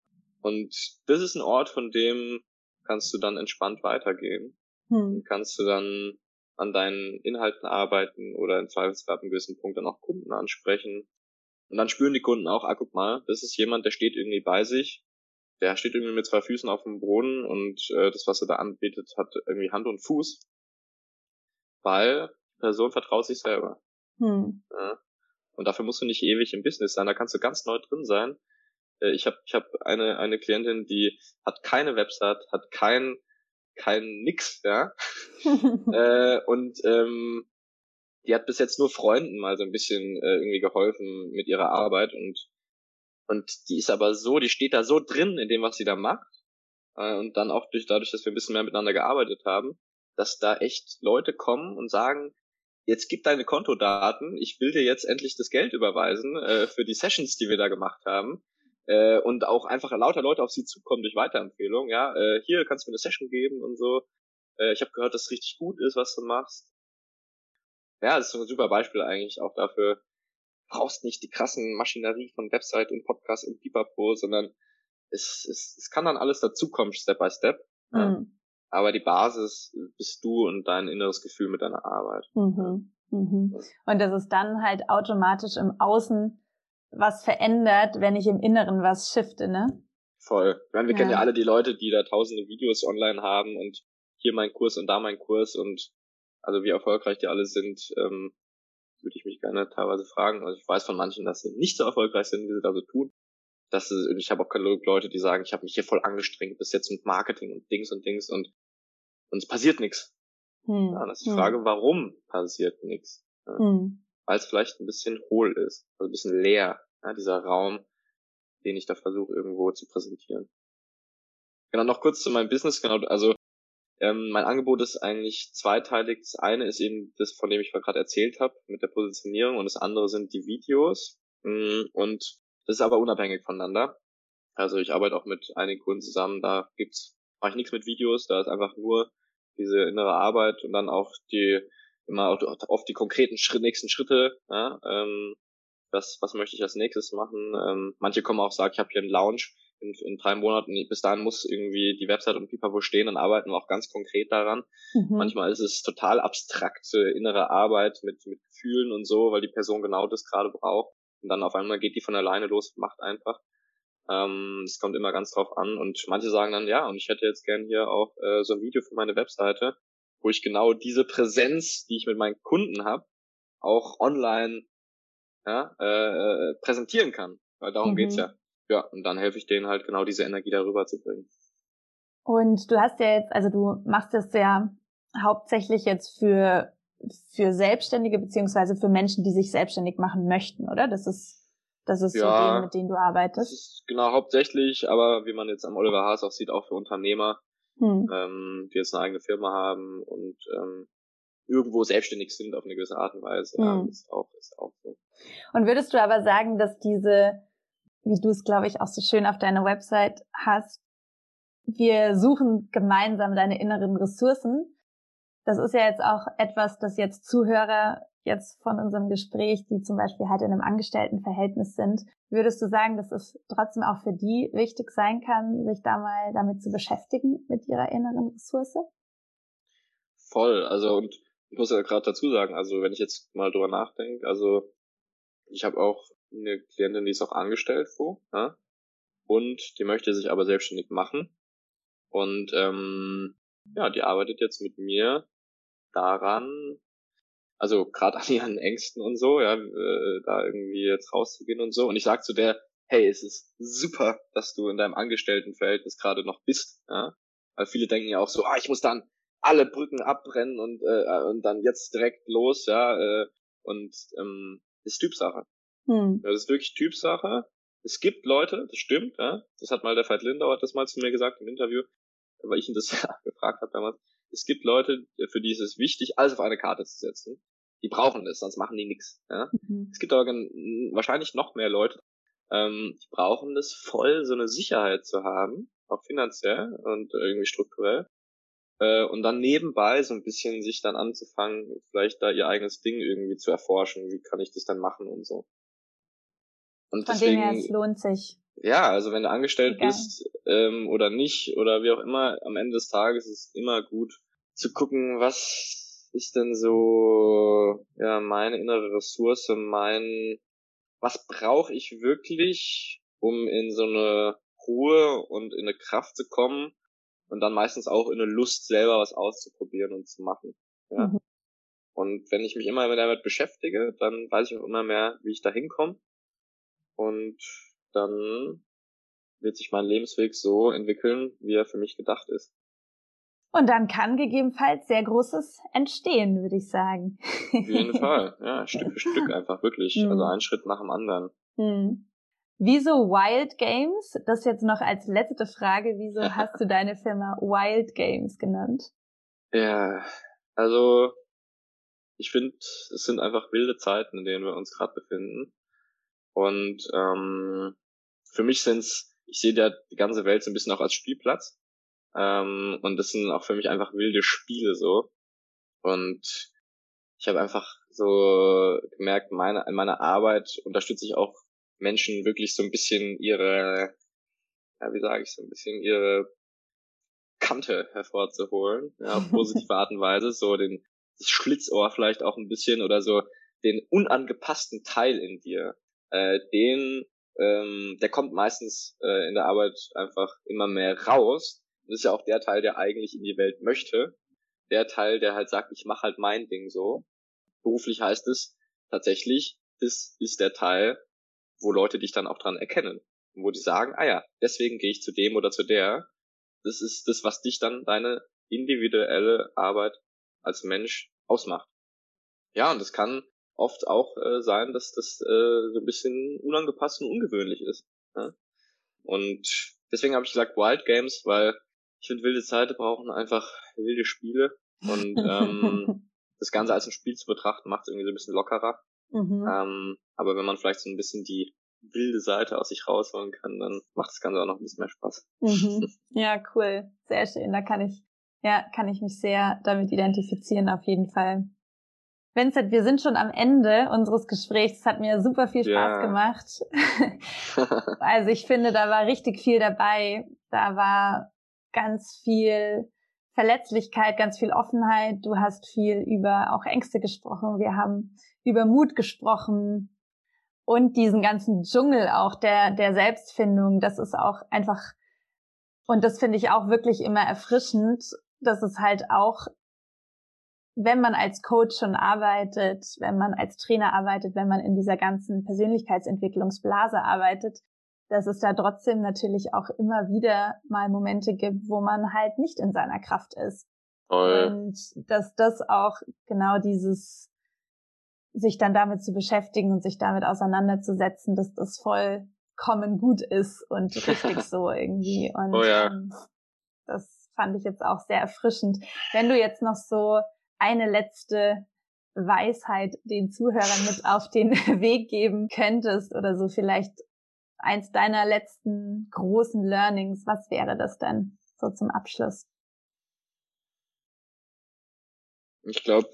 Und das ist ein Ort, von dem kannst du dann entspannt weitergehen. Hm. Kannst du dann an deinen Inhalten arbeiten oder im Zweifelsfall ab einem gewissen Punkt dann auch Kunden ansprechen. Und dann spüren die Kunden auch, ah, guck mal, das ist jemand, der steht irgendwie bei sich der steht irgendwie mit zwei Füßen auf dem Boden und äh, das, was er da anbietet, hat irgendwie Hand und Fuß. Weil die Person vertraut sich selber. Hm. Ja. Und dafür musst du nicht ewig im Business sein, da kannst du ganz neu drin sein. Äh, ich habe ich hab eine, eine Klientin, die hat keine Website, hat kein, kein nix, ja. äh, und ähm, die hat bis jetzt nur Freunden mal so ein bisschen äh, irgendwie geholfen mit ihrer Arbeit und und die ist aber so, die steht da so drin in dem, was sie da macht. Äh, und dann auch durch, dadurch, dass wir ein bisschen mehr miteinander gearbeitet haben, dass da echt Leute kommen und sagen, jetzt gib deine Kontodaten, ich will dir jetzt endlich das Geld überweisen äh, für die Sessions, die wir da gemacht haben. Äh, und auch einfach lauter Leute auf sie zukommen durch Weiterempfehlung. Ja, äh, hier kannst du mir eine Session geben und so. Äh, ich habe gehört, dass es richtig gut ist, was du machst. Ja, das ist ein super Beispiel eigentlich auch dafür, brauchst nicht die krassen Maschinerie von Website und Podcast und Pipapo, sondern es, es, es kann dann alles dazukommen, Step by Step. Mhm. Aber die Basis bist du und dein inneres Gefühl mit deiner Arbeit. Mhm. Mhm. Und das ist dann halt automatisch im Außen was verändert, wenn ich im Inneren was shifte, ne? Voll. Ich meine, wir ja. kennen ja alle die Leute, die da tausende Videos online haben und hier mein Kurs und da mein Kurs und also wie erfolgreich die alle sind, ähm, würde ich mich gerne teilweise fragen. Also ich weiß von manchen, dass sie nicht so erfolgreich sind, wie sie da so tun. Das ist, ich habe auch keine Leute, die sagen, ich habe mich hier voll angestrengt bis jetzt mit Marketing und Dings und Dings und, und es passiert nichts. Hm. Ja, das ist die hm. Frage, warum passiert nichts? Ja. Hm. Weil es vielleicht ein bisschen hohl ist, also ein bisschen leer, ja, dieser Raum, den ich da versuche irgendwo zu präsentieren. Genau, noch kurz zu meinem Business, genau, also ähm, mein Angebot ist eigentlich zweiteilig. Das eine ist eben das, von dem ich gerade erzählt habe, mit der Positionierung und das andere sind die Videos. Mm, und das ist aber unabhängig voneinander. Also ich arbeite auch mit einigen Kunden zusammen, da gibt's, mache ich nichts mit Videos, da ist einfach nur diese innere Arbeit und dann auch die, immer auch oft die konkreten Schritt, nächsten Schritte, ja, ähm, was, was möchte ich als nächstes machen. Ähm, manche kommen auch sagen, ich habe hier einen Lounge, in, in drei Monaten, bis dahin muss irgendwie die Website und Pipapo stehen, dann arbeiten wir auch ganz konkret daran. Mhm. Manchmal ist es total abstrakte innere Arbeit mit, mit Gefühlen und so, weil die Person genau das gerade braucht. Und dann auf einmal geht die von alleine los, macht einfach. Ähm, es kommt immer ganz drauf an. Und manche sagen dann, ja, und ich hätte jetzt gern hier auch äh, so ein Video für meine Webseite, wo ich genau diese Präsenz, die ich mit meinen Kunden habe, auch online ja, äh, äh, präsentieren kann. Weil darum mhm. geht's ja. Ja, und dann helfe ich denen halt genau diese Energie darüber zu bringen. Und du hast ja jetzt, also du machst das ja hauptsächlich jetzt für, für Selbstständige beziehungsweise für Menschen, die sich selbstständig machen möchten, oder? Das ist das ist ja, so die, mit denen du arbeitest. Das ist genau hauptsächlich, aber wie man jetzt am Oliver Haas auch sieht, auch für Unternehmer, hm. ähm, die jetzt eine eigene Firma haben und ähm, irgendwo selbstständig sind auf eine gewisse Art und Weise. Hm. Ja, ist auch, ist auch so. Und würdest du aber sagen, dass diese, wie du es, glaube ich, auch so schön auf deiner Website hast, wir suchen gemeinsam deine inneren Ressourcen. Das ist ja jetzt auch etwas, das jetzt Zuhörer jetzt von unserem Gespräch, die zum Beispiel halt in einem Angestelltenverhältnis sind, würdest du sagen, dass es trotzdem auch für die wichtig sein kann, sich da mal damit zu beschäftigen mit ihrer inneren Ressource? Voll, also und ich muss ja gerade dazu sagen, also wenn ich jetzt mal drüber nachdenke, also ich habe auch eine Klientin, die ist auch angestellt wo, ja? und die möchte sich aber selbstständig machen und ähm, ja, die arbeitet jetzt mit mir daran, also gerade an ihren Ängsten und so, ja, äh, da irgendwie jetzt rauszugehen und so. Und ich sag zu der, hey, es ist super, dass du in deinem Angestelltenverhältnis gerade noch bist, ja. Weil viele denken ja auch so, ah, ich muss dann alle Brücken abbrennen und, äh, und dann jetzt direkt los, ja, äh, und ähm, ist Typsache. Hm. Das ist wirklich Typsache. Es gibt Leute, das stimmt, ja. Das hat mal der Veit Lindau hat das mal zu mir gesagt im Interview, weil ich ihn das gefragt habe damals. Es gibt Leute, für die ist es wichtig, alles auf eine Karte zu setzen die brauchen das, sonst machen die nichts. Ja? Mhm. Es gibt aber wahrscheinlich noch mehr Leute, ähm, die brauchen das voll, so eine Sicherheit zu haben, auch finanziell und irgendwie strukturell. Äh, und dann nebenbei so ein bisschen sich dann anzufangen, vielleicht da ihr eigenes Ding irgendwie zu erforschen, wie kann ich das dann machen und so. Und Von deswegen, dem her, es lohnt sich. Ja, also wenn du angestellt Egal. bist ähm, oder nicht oder wie auch immer, am Ende des Tages ist es immer gut zu gucken, was ist denn so, ja, meine innere Ressource, mein, was brauche ich wirklich, um in so eine Ruhe und in eine Kraft zu kommen und dann meistens auch in eine Lust selber was auszuprobieren und zu machen. Ja. Mhm. Und wenn ich mich immer damit beschäftige, dann weiß ich auch immer mehr, wie ich da hinkomme. Und dann wird sich mein Lebensweg so entwickeln, wie er für mich gedacht ist. Und dann kann gegebenenfalls sehr Großes entstehen, würde ich sagen. Auf jeden Fall, ja, Stück für Stück einfach, wirklich. Hm. Also ein Schritt nach dem anderen. Hm. Wieso Wild Games? Das jetzt noch als letzte Frage. Wieso hast du deine Firma Wild Games genannt? Ja, also ich finde, es sind einfach wilde Zeiten, in denen wir uns gerade befinden. Und ähm, für mich sind's, ich sehe ja die ganze Welt so ein bisschen auch als Spielplatz. Ähm, und das sind auch für mich einfach wilde Spiele so. Und ich habe einfach so gemerkt, meine, in meiner Arbeit unterstütze ich auch Menschen wirklich so ein bisschen ihre, ja, wie sage ich, so ein bisschen ihre Kante hervorzuholen, ja, auf positive Art und Weise, so den das Schlitzohr vielleicht auch ein bisschen oder so den unangepassten Teil in dir, äh, den, ähm, der kommt meistens äh, in der Arbeit einfach immer mehr raus das ist ja auch der Teil, der eigentlich in die Welt möchte. Der Teil, der halt sagt, ich mache halt mein Ding so. Beruflich heißt es tatsächlich, das ist der Teil, wo Leute dich dann auch dran erkennen. Wo die sagen, ah ja, deswegen gehe ich zu dem oder zu der. Das ist das, was dich dann deine individuelle Arbeit als Mensch ausmacht. Ja, und das kann oft auch äh, sein, dass das äh, so ein bisschen unangepasst und ungewöhnlich ist. Ja? Und deswegen habe ich gesagt Wild Games, weil ich finde, wilde Zeiten brauchen einfach wilde Spiele und ähm, das Ganze als ein Spiel zu betrachten, macht es irgendwie so ein bisschen lockerer. Mhm. Ähm, aber wenn man vielleicht so ein bisschen die wilde Seite aus sich rausholen kann, dann macht das Ganze auch noch ein bisschen mehr Spaß. Mhm. Ja, cool. Sehr schön. Da kann ich, ja, kann ich mich sehr damit identifizieren, auf jeden Fall. Vincent, wir sind schon am Ende unseres Gesprächs. Es hat mir super viel Spaß ja. gemacht. also ich finde, da war richtig viel dabei. Da war ganz viel Verletzlichkeit, ganz viel Offenheit. Du hast viel über auch Ängste gesprochen. Wir haben über Mut gesprochen und diesen ganzen Dschungel auch der, der Selbstfindung. Das ist auch einfach, und das finde ich auch wirklich immer erfrischend, dass es halt auch wenn man als Coach schon arbeitet, wenn man als Trainer arbeitet, wenn man in dieser ganzen Persönlichkeitsentwicklungsblase arbeitet, dass es da trotzdem natürlich auch immer wieder mal Momente gibt, wo man halt nicht in seiner Kraft ist. Voll. Und dass das auch genau dieses sich dann damit zu beschäftigen und sich damit auseinanderzusetzen, dass das vollkommen gut ist und richtig so irgendwie. Und oh ja. Das fand ich jetzt auch sehr erfrischend. Wenn du jetzt noch so eine letzte Weisheit den Zuhörern mit auf den Weg geben könntest oder so vielleicht eins deiner letzten großen Learnings, was wäre das denn so zum Abschluss? Ich glaube,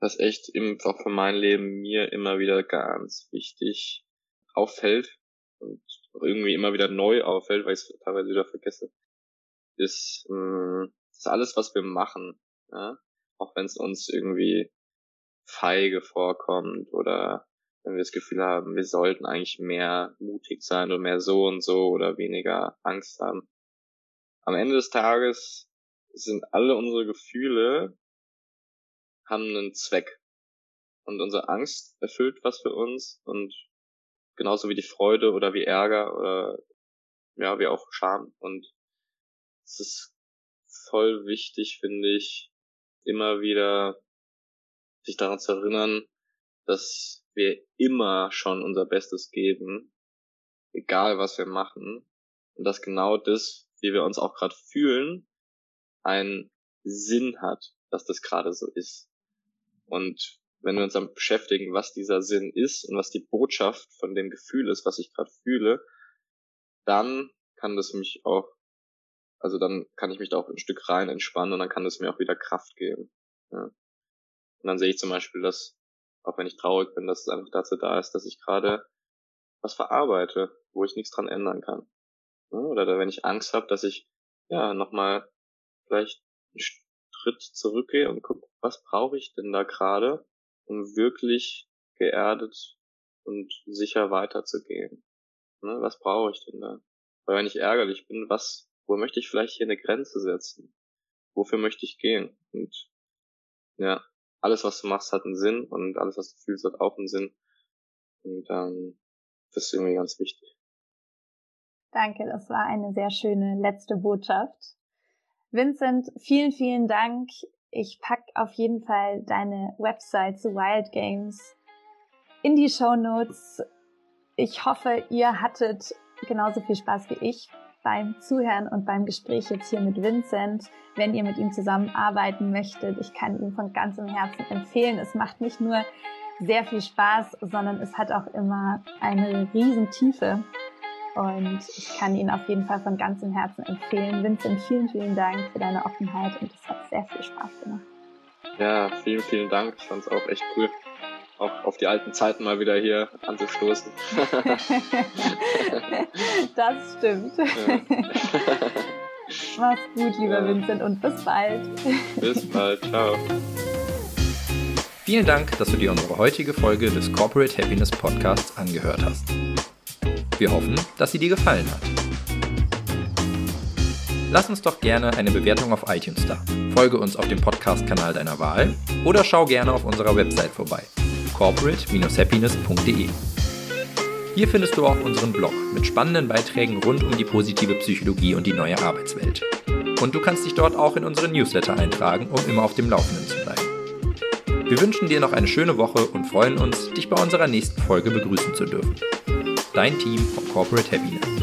was echt im, auch für mein Leben mir immer wieder ganz wichtig auffällt und irgendwie immer wieder neu auffällt, weil ich es teilweise wieder vergesse, ist, mh, mm, ist alles, was wir machen. Ja? Auch wenn es uns irgendwie feige vorkommt oder wenn wir das Gefühl haben, wir sollten eigentlich mehr mutig sein oder mehr so und so oder weniger Angst haben. Am Ende des Tages sind alle unsere Gefühle haben einen Zweck. Und unsere Angst erfüllt was für uns und genauso wie die Freude oder wie Ärger oder ja, wie auch Scham. Und es ist voll wichtig, finde ich, immer wieder sich daran zu erinnern, dass wir immer schon unser Bestes geben, egal was wir machen, und dass genau das, wie wir uns auch gerade fühlen, einen Sinn hat, dass das gerade so ist. Und wenn wir uns dann beschäftigen, was dieser Sinn ist und was die Botschaft von dem Gefühl ist, was ich gerade fühle, dann kann das mich auch also dann kann ich mich da auch ein Stück rein entspannen und dann kann es mir auch wieder Kraft geben. Ja. Und dann sehe ich zum Beispiel, dass, auch wenn ich traurig bin, dass es einfach dazu da ist, dass ich gerade was verarbeite, wo ich nichts dran ändern kann. Ja, oder wenn ich Angst habe, dass ich ja nochmal vielleicht einen Schritt zurückgehe und gucke, was brauche ich denn da gerade, um wirklich geerdet und sicher weiterzugehen. Ne, was brauche ich denn da? Weil wenn ich ärgerlich bin, was wo möchte ich vielleicht hier eine Grenze setzen? Wofür möchte ich gehen? Und ja, alles, was du machst, hat einen Sinn und alles, was du fühlst, hat auch einen Sinn. Und ähm, das ist irgendwie ganz wichtig. Danke, das war eine sehr schöne letzte Botschaft. Vincent, vielen, vielen Dank. Ich pack auf jeden Fall deine Website zu Wild Games in die Show Notes. Ich hoffe, ihr hattet genauso viel Spaß wie ich beim Zuhören und beim Gespräch jetzt hier mit Vincent. Wenn ihr mit ihm zusammenarbeiten möchtet, ich kann ihm von ganzem Herzen empfehlen. Es macht nicht nur sehr viel Spaß, sondern es hat auch immer eine riesen Tiefe. Und ich kann ihn auf jeden Fall von ganzem Herzen empfehlen. Vincent, vielen, vielen Dank für deine Offenheit und es hat sehr viel Spaß gemacht. Ja, vielen, vielen Dank. Ich fand es auch echt cool auch auf die alten Zeiten mal wieder hier anzustoßen. das stimmt. Ja. Mach's gut, lieber ja. Vincent, und bis bald. Bis bald, ciao. Vielen Dank, dass du dir unsere heutige Folge des Corporate Happiness Podcasts angehört hast. Wir hoffen, dass sie dir gefallen hat. Lass uns doch gerne eine Bewertung auf iTunes da. Folge uns auf dem Podcast-Kanal deiner Wahl oder schau gerne auf unserer Website vorbei corporate-happiness.de. Hier findest du auch unseren Blog mit spannenden Beiträgen rund um die positive Psychologie und die neue Arbeitswelt. Und du kannst dich dort auch in unseren Newsletter eintragen, um immer auf dem Laufenden zu bleiben. Wir wünschen dir noch eine schöne Woche und freuen uns, dich bei unserer nächsten Folge begrüßen zu dürfen. Dein Team von Corporate Happiness.